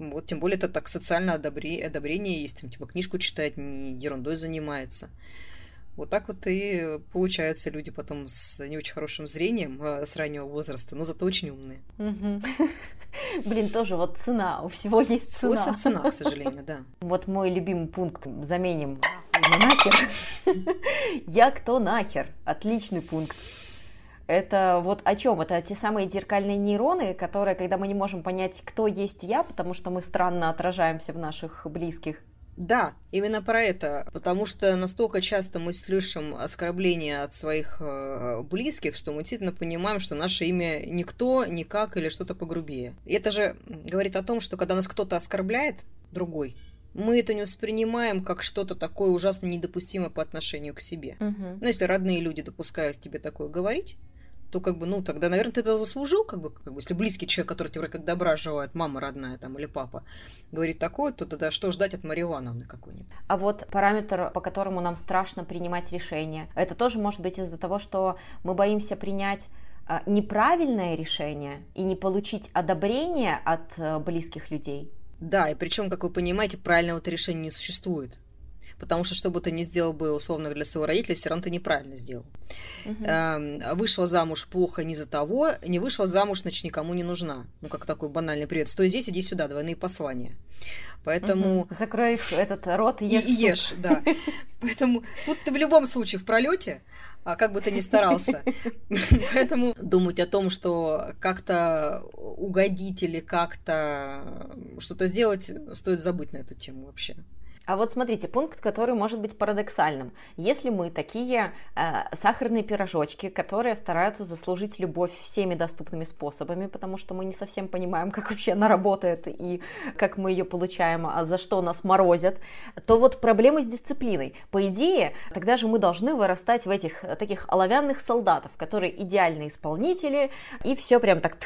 Вот, тем более это так социальное одобрение, одобрение есть, там, типа книжку читает, не ерундой занимается. Вот так вот и получаются люди потом с не очень хорошим зрением э, с раннего возраста, но зато очень умные. Блин, тоже вот цена, у всего есть цена. Свойство цена, к сожалению, да. Вот мой любимый пункт, заменим на нахер. Я кто нахер? Отличный пункт. Это вот о чем? Это те самые зеркальные нейроны, которые, когда мы не можем понять, кто есть я, потому что мы странно отражаемся в наших близких, да, именно про это, потому что настолько часто мы слышим оскорбления от своих э, близких, что мы действительно понимаем, что наше имя никто, никак или что-то погрубее. И это же говорит о том, что когда нас кто-то оскорбляет, другой, мы это не воспринимаем как что-то такое ужасно недопустимое по отношению к себе. Мгм. Ну, если родные люди допускают тебе такое говорить, то как бы, ну, тогда, наверное, ты это заслужил, как бы, как бы, если близкий человек, который тебе вроде как добра желает, мама родная там или папа, говорит такое, то тогда что ждать от Марьи Ивановны какой-нибудь? А вот параметр, по которому нам страшно принимать решения, это тоже может быть из-за того, что мы боимся принять а, неправильное решение и не получить одобрение от э, близких людей. Да, и причем, как вы понимаете, правильного вот решения не существует. Потому что, что бы ты ни сделал бы условно для своего родителя, все равно ты неправильно сделал. Мгм. Эм, вышла замуж плохо не за того, не вышла замуж, значит, никому не нужна. Ну, как такой банальный привет. Стой здесь, иди сюда, двойные послания. Поэтому... Мгм. закрой этот рот и И ешь. и суп. ешь, да. Поэтому тут ты в любом случае в пролете, а как бы ты ни старался. Поэтому думать о том, что как-то угодить или как-то что-то сделать, стоит забыть на эту тему вообще. А вот смотрите, пункт, который может быть парадоксальным. Если мы такие э, сахарные пирожочки, которые стараются заслужить любовь всеми доступными способами, потому что мы не совсем понимаем, как вообще она работает и как мы ее получаем, а за что нас морозят, то вот проблемы с дисциплиной. По идее, тогда же мы должны вырастать в этих э, таких оловянных солдатов, которые идеальные исполнители, и все прям так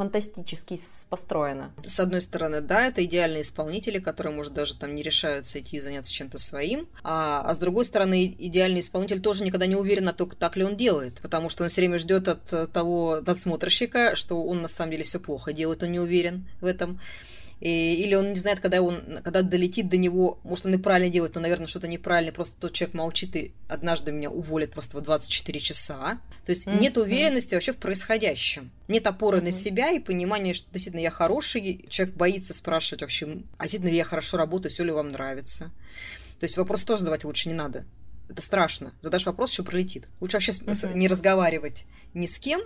фантастически построено. С одной стороны, да, это идеальные исполнители, которые, может, даже там не решаются идти и заняться чем-то своим. А, а с другой стороны, идеальный исполнитель тоже никогда не уверен, на то, так ли он делает. Потому что он все время ждет от э, того надсмотрщика, что он на самом деле все плохо делает, он не уверен в этом. И- или он не знает, когда он, когда долетит до него, может, он и правильно делает, но, наверное, что-то неправильно, просто тот человек молчит и однажды меня уволит просто в 24 часа. То есть Мгм. нет уверенности вообще в происходящем. Нет опоры на Мгм. себя и понимания, что действительно я хороший, человек боится спрашивать вообще, а действительно ли я хорошо работаю, все ли вам нравится. То есть вопрос тоже задавать лучше не надо. Это страшно. Задашь вопрос, еще пролетит. Лучше вообще Мгм. не разговаривать ни с кем,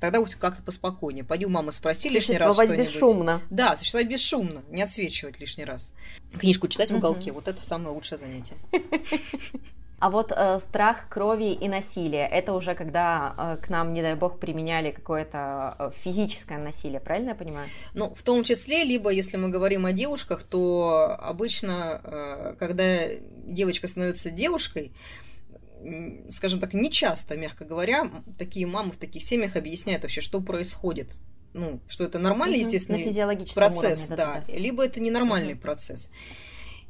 тогда будет как-то поспокойнее. Пойди у мамы спроси лишний раз что-нибудь. бесшумно. Да, существовать бесшумно, не отсвечивать лишний раз. Книжку читать в Мгм. уголке, вот это самое лучшее занятие. А вот э, страх крови и насилия, это уже когда э, к нам, не дай бог, применяли какое-то э, физическое насилие, правильно я понимаю? Ну, в том числе, либо если мы говорим о девушках, то обычно, э, когда девочка становится девушкой, скажем так, не часто, мягко говоря, такие мамы в таких семьях объясняют вообще, что происходит. Ну, что это нормальный, Мгм, естественный процесс, уровне, да, да-да-да. либо это ненормальный Мгм. процесс.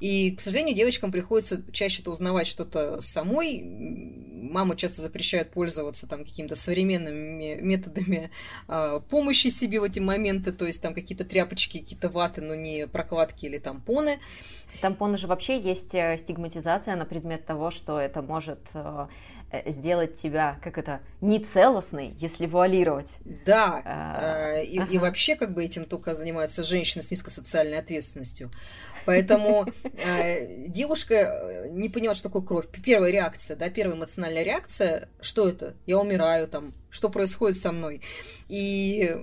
И, к сожалению, девочкам приходится чаще-то узнавать что-то самой. Мамы часто запрещают пользоваться там какими-то современными методами а, помощи себе в эти моменты, то есть там какие-то тряпочки, какие-то ваты, но не прокладки или тампоны. Тампоны же вообще есть э, стигматизация на предмет того, что это может э, э, сделать тебя, как это, нецелостной, если вуалировать. Да, А, э, и, и ага. вообще как бы этим только занимаются женщины с низкосоциальной ответственностью. Поэтому э, девушка э, не понимает, что такое кровь. Первая реакция, да, первая эмоциональная реакция, что это? Я умираю там, что происходит со мной? И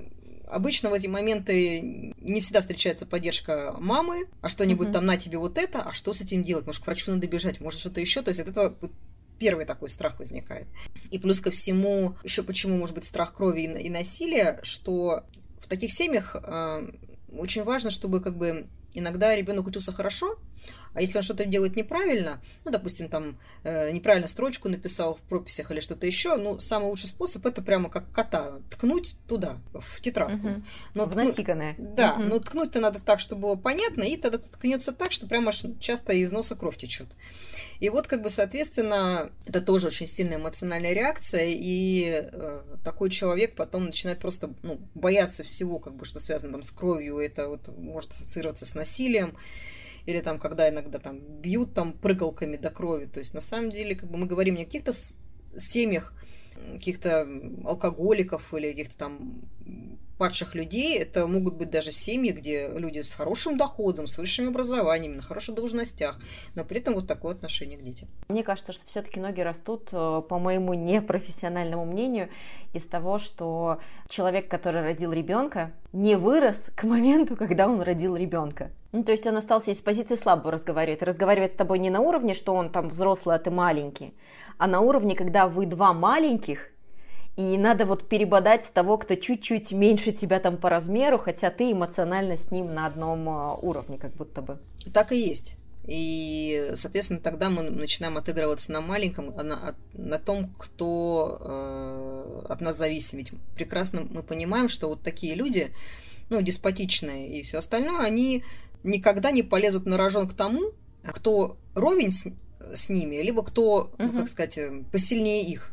обычно в эти моменты не всегда встречается поддержка мамы, а что-нибудь Мгм. там на тебе вот это, а что с этим делать? Может, к врачу надо бежать, может, что-то еще. То есть от этого первый такой страх возникает. И плюс ко всему, еще почему может быть страх крови и, и насилия, что в таких семьях э, очень важно, чтобы как бы иногда ребенок учился хорошо, а если он что-то делает неправильно, ну, допустим, там э, неправильно строчку написал в прописях или что-то еще, ну, самый лучший способ это прямо как кота ткнуть туда, в тетрадку. Мгм. Но В ткну- насиканное. Да, Мгм. но ткнуть-то надо так, чтобы было понятно, и тогда ткнется так, что прямо часто из носа кровь течет. И вот, как бы, соответственно, это тоже очень сильная эмоциональная реакция, и э, такой человек потом начинает просто ну, бояться всего, как бы, что связано там с кровью, это вот может ассоциироваться с насилием, или там, когда иногда там бьют там прыгалками до крови. То есть, на самом деле, как бы мы говорим не о каких-то семьях, каких-то алкоголиков или каких-то там падших людей. Это могут быть даже семьи, где люди с хорошим доходом, с высшим образованием, на хороших должностях, но при этом вот такое отношение к детям. Мне кажется, что все-таки ноги растут, э, по моему непрофессиональному мнению, из того, что человек, который родил ребенка, не вырос к моменту, когда он родил ребенка. Ну, то есть он остался из позиции слабого разговаривать. Разговаривает с тобой не на уровне, что он там взрослый, а ты маленький, а на уровне, когда вы два маленьких, и надо вот перебодать того, кто чуть-чуть меньше тебя там по размеру, хотя ты эмоционально с ним на одном а, уровне, как будто бы. Так и есть. И, соответственно, тогда мы начинаем отыгрываться на маленьком, на, на том, кто э, от нас зависим. Ведь прекрасно мы понимаем, что вот такие люди, ну, деспотичные и все остальное, они никогда не полезут на рожон к тому, кто ровень с, с ними, либо кто, угу. ну, как сказать, э, посильнее их.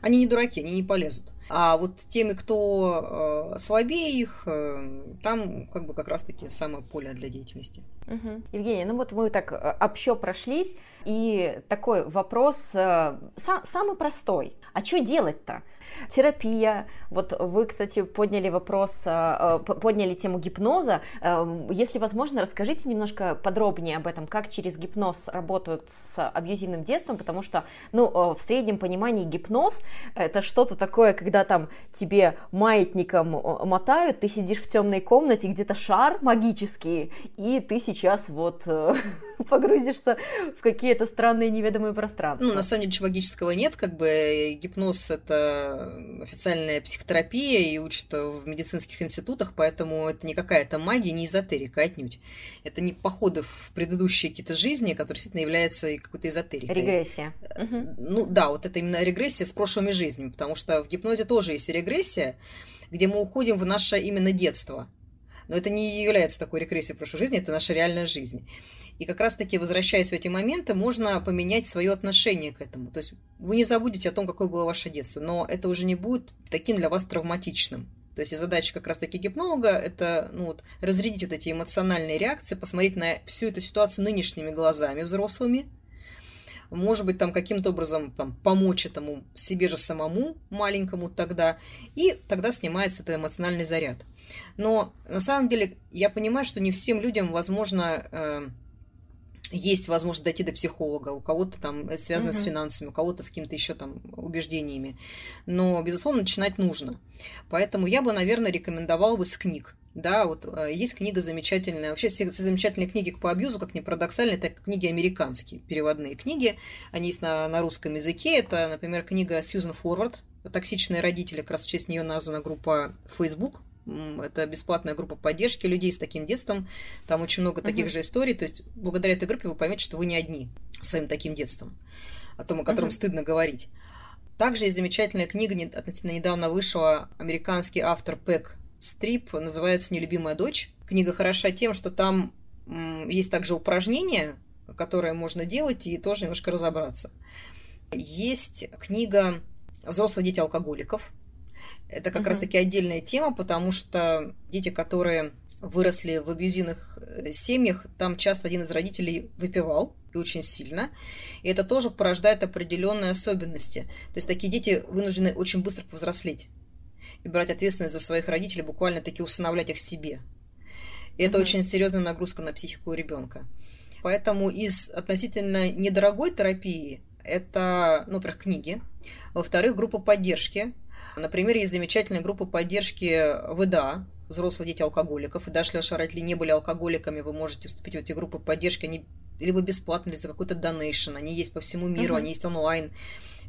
Они не дураки, они не полезут. А вот теми, кто э, слабее их, э, там как бы как раз-таки самое поле для деятельности. Угу. Евгения, ну вот мы так э, общо прошлись, и такой вопрос э, сам, самый простой. А что делать-то? Терапия. Вот вы, кстати, подняли вопрос, э, э, подняли тему гипноза. Э, если возможно, расскажите немножко подробнее об этом, как через гипноз работают с абьюзивным детством, потому что, ну, в среднем понимании гипноз это что-то такое, когда там тебе маятником мотают, ты сидишь в темной комнате, где-то шар магический, и ты сейчас вот погрузишься в какие-то странные неведомые пространства. Ну, на самом деле, ничего магического нет, как бы гипноз это официальная психотерапия и учат в медицинских институтах, поэтому это не какая-то магия, не эзотерика отнюдь. Это не походы в предыдущие какие-то жизни, которые действительно являются какой-то эзотерикой. Регрессия. Ну да, вот это именно регрессия с прошлыми жизнями, потому что в гипнозе тоже есть регрессия, где мы уходим в наше именно детство. Но это не является такой регрессией прошлой жизни, это наша реальная жизнь. И как раз-таки, возвращаясь в эти моменты, можно поменять свое отношение к этому. То есть вы не забудете о том, какое было ваше детство, но это уже не будет таким для вас травматичным. То есть задача как раз-таки гипнолога – это ну, вот, разрядить вот эти эмоциональные реакции, посмотреть на всю эту ситуацию нынешними глазами взрослыми, может быть, там каким-то образом там, помочь этому себе же самому маленькому тогда, и тогда снимается этот эмоциональный заряд. Но на самом деле я понимаю, что не всем людям возможно э, есть возможность дойти до психолога, у кого-то там это связано угу. с финансами, у кого-то с какими-то еще там убеждениями. Но, безусловно, начинать нужно. Поэтому я бы, наверное, рекомендовала бы с книг. Да, вот э, есть книга замечательная. Вообще все, все замечательные книги по абьюзу, как ни парадоксально, это книги американские, переводные книги. Они есть на, на русском языке. Это, например, книга Сьюзен Форвард «Токсичные родители», как раз в честь нее названа группа Facebook это бесплатная группа поддержки людей с таким детством. Там очень много таких uh-huh. же историй. То есть, благодаря этой группе вы поймете, что вы не одни своим таким детством, о том, о котором uh-huh. стыдно говорить. Также есть замечательная книга, относительно недавно вышла, американский автор Пэк Стрип, называется «Нелюбимая дочь». Книга хороша тем, что там есть также упражнения, которые можно делать и тоже немножко разобраться. Есть книга «Взрослые дети алкоголиков», это как угу. раз-таки отдельная тема, потому что дети, которые выросли в абьюзивных э, семьях, там часто один из родителей выпивал, и очень сильно. И это тоже порождает определенные особенности. То есть такие дети вынуждены очень быстро повзрослеть и брать ответственность за своих родителей, буквально таки усыновлять их себе. И это mm очень серьезная нагрузка на психику ребенка. Поэтому из относительно недорогой терапии это, ну, во-первых, книги, во-вторых, группа поддержки, Например, есть замечательная группа поддержки ВДА, взрослые дети алкоголиков, и даже если родители не были алкоголиками, вы можете вступить в эти группы поддержки, они либо бесплатно, либо за какой-то донейшн, они есть по всему миру, uh-huh. они есть онлайн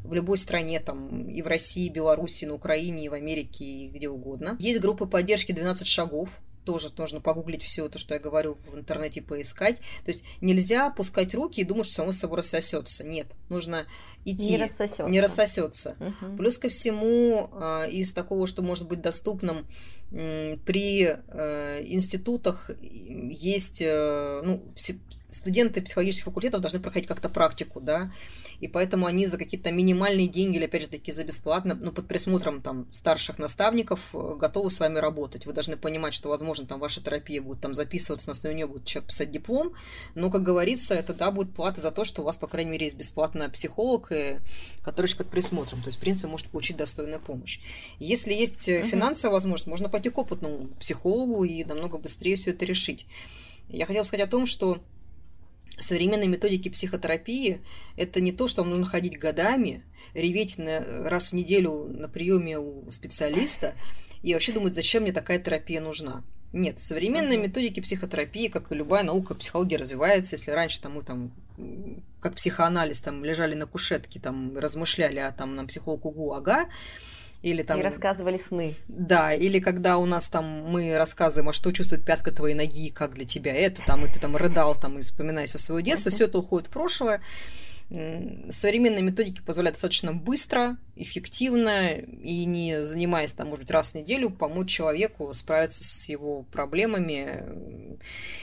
в любой стране, там, и в России, и Беларуси, и на Украине, и в Америке, и где угодно. Есть группы поддержки 12 шагов, тоже нужно погуглить все то, что я говорю в интернете, поискать. То есть нельзя пускать руки и думать, что само собой рассосется. Нет, нужно идти. Не рассосется. Не рассосется. Угу. Плюс ко всему, а, из такого, что может быть доступным при э, институтах, есть, э, ну, студенты психологических факультетов должны проходить как-то практику, да, и поэтому они за какие-то минимальные деньги или, опять же таки, за бесплатно, ну, под присмотром там старших наставников э, готовы с вами работать. Вы должны понимать, что, возможно, там ваша терапия будет там записываться, на основе нее будет человек писать диплом, но, как говорится, это, да, будет плата за то, что у вас, по крайней мере, есть бесплатный психолог, и, который еще под присмотром, то есть, в принципе, может получить достойную помощь. Если есть uh-huh. финансовая возможность, можно пойти к опытному психологу и намного быстрее все это решить. Я хотела сказать о том, что современные методики психотерапии – это не то, что вам нужно ходить годами, реветь на, раз в неделю на приеме у специалиста и вообще думать, зачем мне такая терапия нужна. Нет, современные mm-hmm. методики психотерапии, как и любая наука, психология развивается. Если раньше там, мы там, как психоанализ, там лежали на кушетке, там размышляли, а там нам психолог угу, ага, Или там... И рассказывали сны. Да, или когда у нас там мы рассказываем, а что чувствует пятка твоей ноги, как для тебя это, там, и ты там рыдал, там, и вспоминая все свое детство, все это уходит в прошлое. Современные методики позволяют достаточно быстро, эффективно и не занимаясь там, может быть, раз в неделю, помочь человеку справиться с его проблемами,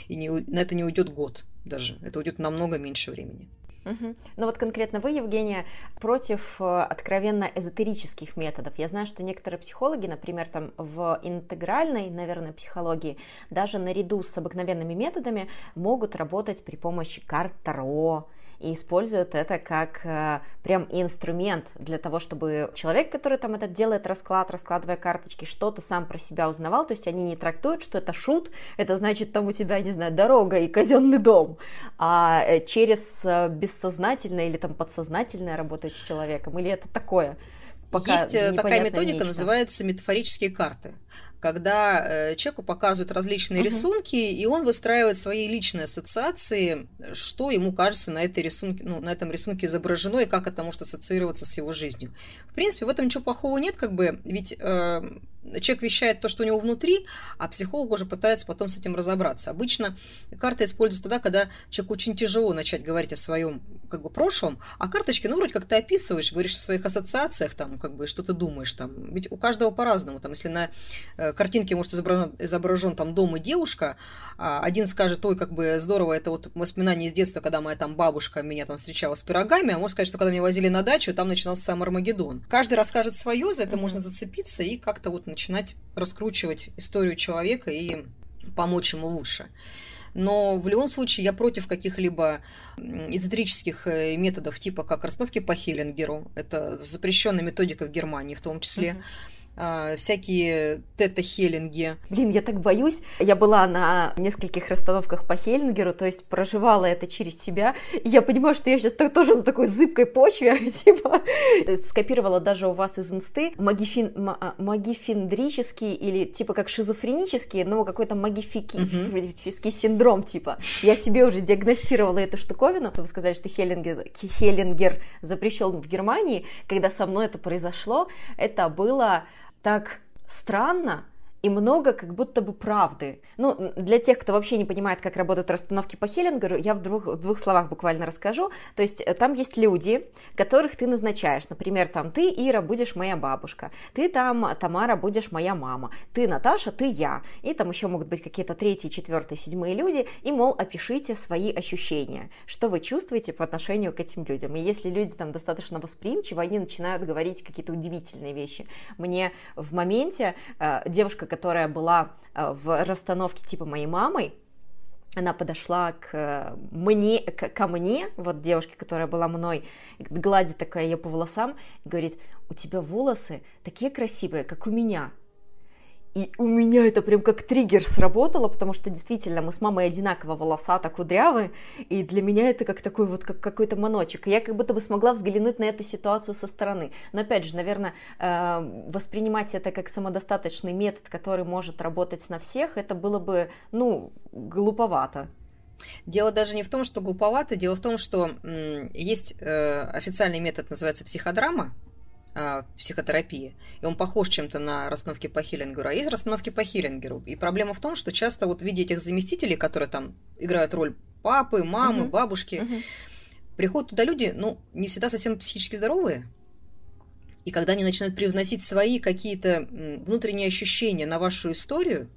и не, на это не уйдет год даже, это уйдет намного меньше времени. Угу. Ну вот конкретно вы, Евгения, против э, откровенно эзотерических методов. Я знаю, что некоторые психологи, например, там в интегральной, наверное, психологии, даже наряду с обыкновенными методами могут работать при помощи карт Таро, и используют это как э, прям инструмент для того, чтобы человек, который там этот делает расклад, раскладывая карточки, что-то сам про себя узнавал, то есть они не трактуют, что это шут, это значит там у тебя, не знаю, дорога и казенный дом, а э, через э, бессознательное или там подсознательное работать с человеком, или это такое? Пока Есть такая методика, нечто. называется метафорические карты когда э, человеку показывают различные uh-huh. рисунки, и он выстраивает свои личные ассоциации, что ему кажется на, этой рисунке, ну, на этом рисунке изображено, и как это может ассоциироваться с его жизнью. В принципе, в этом ничего плохого нет, как бы, ведь э, человек вещает то, что у него внутри, а психолог уже пытается потом с этим разобраться. Обычно карта используется тогда, когда человеку очень тяжело начать говорить о своем как бы прошлом, а карточки, ну, вроде как ты описываешь, говоришь о своих ассоциациях, там, как бы, что ты думаешь, там, ведь у каждого по-разному, там, если на э, картинке может изображен, изображен там дом и девушка, а один скажет, ой, как бы здорово, это вот воспоминание из детства, когда моя там бабушка меня там встречала с пирогами, а может сказать, что когда меня возили на дачу, там начинался сам Армагеддон. Каждый расскажет свое, за это mm-hmm. можно зацепиться и как-то вот начинать раскручивать историю человека и помочь ему лучше. Но в любом случае я против каких-либо эзотерических э, методов, типа как расстановки по Хеллингеру. Это запрещенная методика в Германии в том числе. Uh-huh а, всякие тета-хеллинги. Блин, я так боюсь. Я была на нескольких расстановках по Хеллингеру, то есть проживала это через себя. И я понимаю, что я сейчас тоже на такой зыбкой почве, типа, скопировала даже у вас из инсты магифин, а, магифиндрический или типа как шизофренический, но какой-то магифический синдром, типа. Я себе уже диагностировала эту штуковину. Вы сказали, что Хеллингер, Хеллингер запрещен в Германии. Когда со мной это произошло, это было так странно, и много как будто бы правды. Ну, для тех, кто вообще не понимает, как работают расстановки по Хеллингеру, я в двух, в двух словах буквально расскажу. То есть э, там есть люди, которых ты назначаешь. Например, там ты, Ира, будешь моя бабушка, ты там, Тамара, будешь моя мама, ты, Наташа, ты я. И там еще могут быть какие-то третьи, четвертые, седьмые люди, и, мол, опишите свои ощущения, что вы чувствуете по отношению к этим людям. И если люди там достаточно восприимчивы, они начинают говорить какие-то удивительные вещи. Мне в моменте э, девушка, которая была э, в расстановке типа моей мамой, она подошла к э, мне, к, ко мне, вот девушке, которая была мной, гладит такая ее по волосам, и говорит, у тебя волосы такие красивые, как у меня. И у меня это прям как триггер сработало, потому что действительно мы с мамой одинаково волосато, кудрявы, и для меня это как такой вот как какой-то маночек. И я как будто бы смогла взглянуть на эту ситуацию со стороны. Но опять же, наверное, э, воспринимать это как самодостаточный метод, который может работать на всех, это было бы, ну, глуповато. Дело даже не в том, что глуповато, дело в том, что есть э, официальный метод, называется психодрама, а, психотерапии. И он похож чем-то на расстановки по Хиллингеру. А есть расстановки по Хиллингеру. И проблема в том, что часто вот в виде этих заместителей, которые там играют роль папы, мамы, uh-huh. бабушки, uh-huh. приходят туда люди, ну, не всегда совсем психически здоровые. И когда они начинают привносить свои какие-то внутренние ощущения на вашу историю,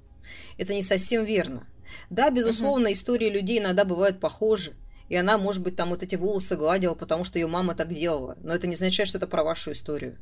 это не совсем верно. Да, безусловно, uh-huh. истории людей иногда бывают похожи и она, может быть, там вот эти волосы гладила, потому что ее мама так делала. Но это не означает, что это про вашу историю.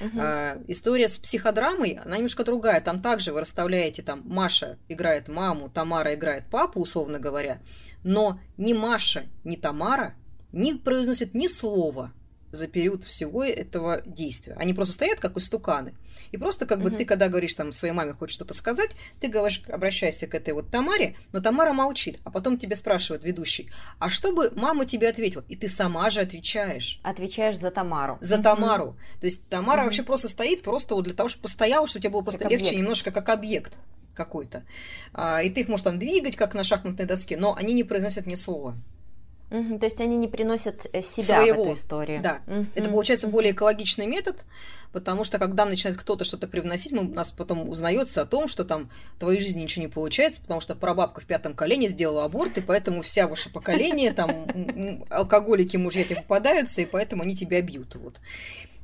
Uh-huh. А, история с психодрамой, она немножко другая. Там также вы расставляете, там, Маша играет маму, Тамара играет папу, условно говоря, но ни Маша, ни Тамара не произносят ни слова за период всего этого действия. Они просто стоят как истуканы. И просто как бы угу. ты, когда говоришь там своей маме хочешь что-то сказать, ты говоришь, обращайся к этой вот Тамаре, но Тамара молчит, а потом тебе спрашивает ведущий, а что бы мама тебе ответила? И ты сама же отвечаешь. Отвечаешь за Тамару. За угу. Тамару. То есть Тамара угу. вообще просто стоит просто вот для того, чтобы постояла, чтобы тебе было просто как легче объект. немножко как объект какой-то. А, и ты их можешь там двигать, как на шахматной доске, но они не произносят ни слова. Угу, то есть они не приносят э, себя Своего. в эту историю. Да. Угу. Это получается более экологичный метод, потому что когда начинает кто-то что-то привносить, мы, у нас потом узнается о том, что там в твоей жизни ничего не получается, потому что прабабка в пятом колене сделала аборт, и поэтому вся ваше поколение, там, алкоголики мужья тебе попадаются, и поэтому они тебя бьют. Вот.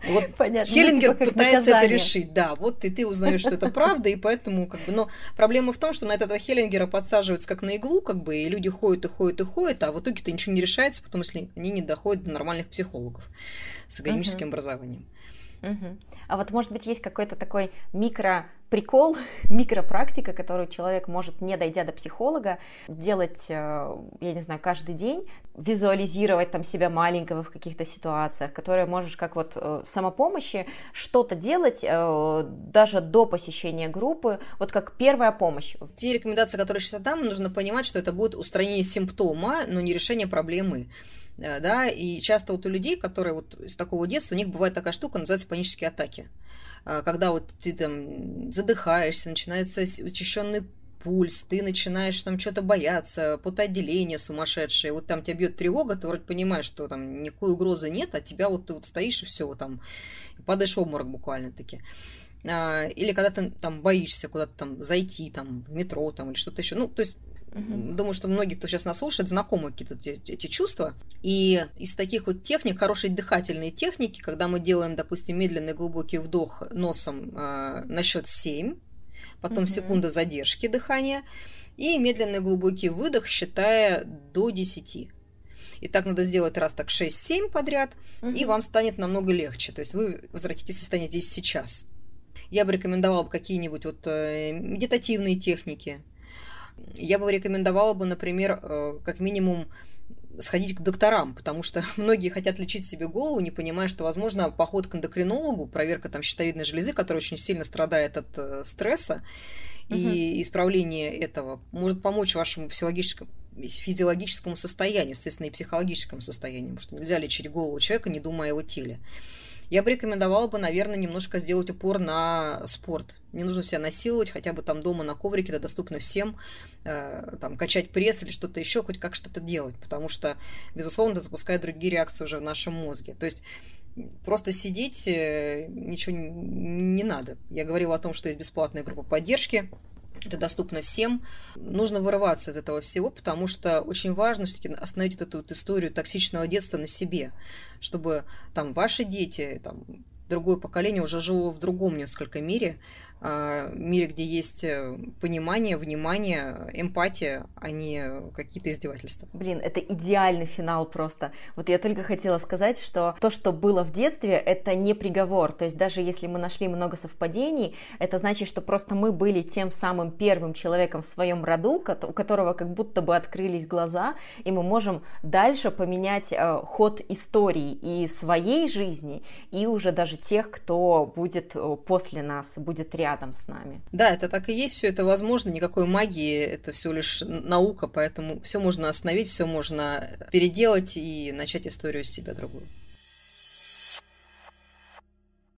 Вот Понятно. Хеллингер ну, типа, пытается наказание. это решить, да, вот и ты узнаешь, что это правда, и поэтому как бы, но проблема в том, что на этого Хеллингера подсаживаются как на иглу, как бы, и люди ходят и ходят и ходят, а в итоге-то ничего не решается, потому что они не доходят до нормальных психологов с академическим uh-huh. образованием. Uh-huh. А вот, может быть, есть какой-то такой микро прикол, микропрактика, которую человек может, не дойдя до психолога, делать, э, я не знаю, каждый день, визуализировать там себя маленького в каких-то ситуациях, которые можешь как вот э, самопомощи что-то делать э, даже до посещения группы, вот как первая помощь. Те рекомендации, которые сейчас там, нужно понимать, что это будет устранение симптома, но не решение проблемы да, и часто вот у людей, которые вот с такого детства, у них бывает такая штука, называется панические атаки. А, когда вот ты там задыхаешься, начинается учащенный пульс, ты начинаешь там что-то бояться, потоотделение сумасшедшее, вот там тебя бьет тревога, ты вроде понимаешь, что там никакой угрозы нет, а тебя вот ты вот стоишь и все, вот там падаешь в обморок буквально-таки. А, или когда ты там боишься куда-то там зайти, там, в метро, там, или что-то еще. Ну, то есть Угу. Думаю, что многие, кто сейчас нас слушает, знакомы какие-то эти, эти чувства. И из таких вот техник, хорошие дыхательные техники, когда мы делаем, допустим, медленный глубокий вдох носом э, на счет 7, потом угу. секунда задержки дыхания, и медленный глубокий выдох, считая до 10. И так надо сделать раз так 6-7 подряд, угу. и вам станет намного легче. То есть вы возвратитесь в состояние здесь сейчас. Я бы рекомендовала бы какие-нибудь вот э, медитативные техники, я бы рекомендовала бы, например, э, как минимум сходить к докторам, потому что многие хотят лечить себе голову, не понимая, что, возможно, поход к эндокринологу, проверка там щитовидной железы, которая очень сильно страдает от э, стресса, угу. и исправление этого может помочь вашему физиологическому физиологическому состоянию, естественно, и психологическому состоянию, потому что нельзя лечить голову человека, не думая о его теле я бы рекомендовала бы, наверное, немножко сделать упор на спорт. Не нужно себя насиловать, хотя бы там дома на коврике, это доступно всем, э, там, качать пресс или что-то еще, хоть как что-то делать, потому что, безусловно, это запускает другие реакции уже в нашем мозге. То есть просто сидеть э, ничего не надо. Я говорила о том, что есть бесплатная группа поддержки, это доступно всем. Нужно вырываться из этого всего, потому что очень важно все-таки остановить эту вот историю токсичного детства на себе, чтобы там ваши дети, там, другое поколение уже жило в другом несколько мире, мире, где есть э, понимание, внимание, эмпатия, а не какие-то издевательства. Блин, это идеальный финал просто. Вот я только хотела сказать, что то, что было в детстве, это не приговор. То есть даже если мы нашли много совпадений, это значит, что просто мы были тем самым первым человеком в своем роду, у которого как будто бы открылись глаза, и мы можем дальше поменять э, ход истории и своей жизни, и уже даже тех, кто будет э, после нас, будет рядом рядом с нами. Да, это так и есть, все это возможно, никакой магии, это всего лишь наука, поэтому все можно остановить, все можно переделать и начать историю с себя другую.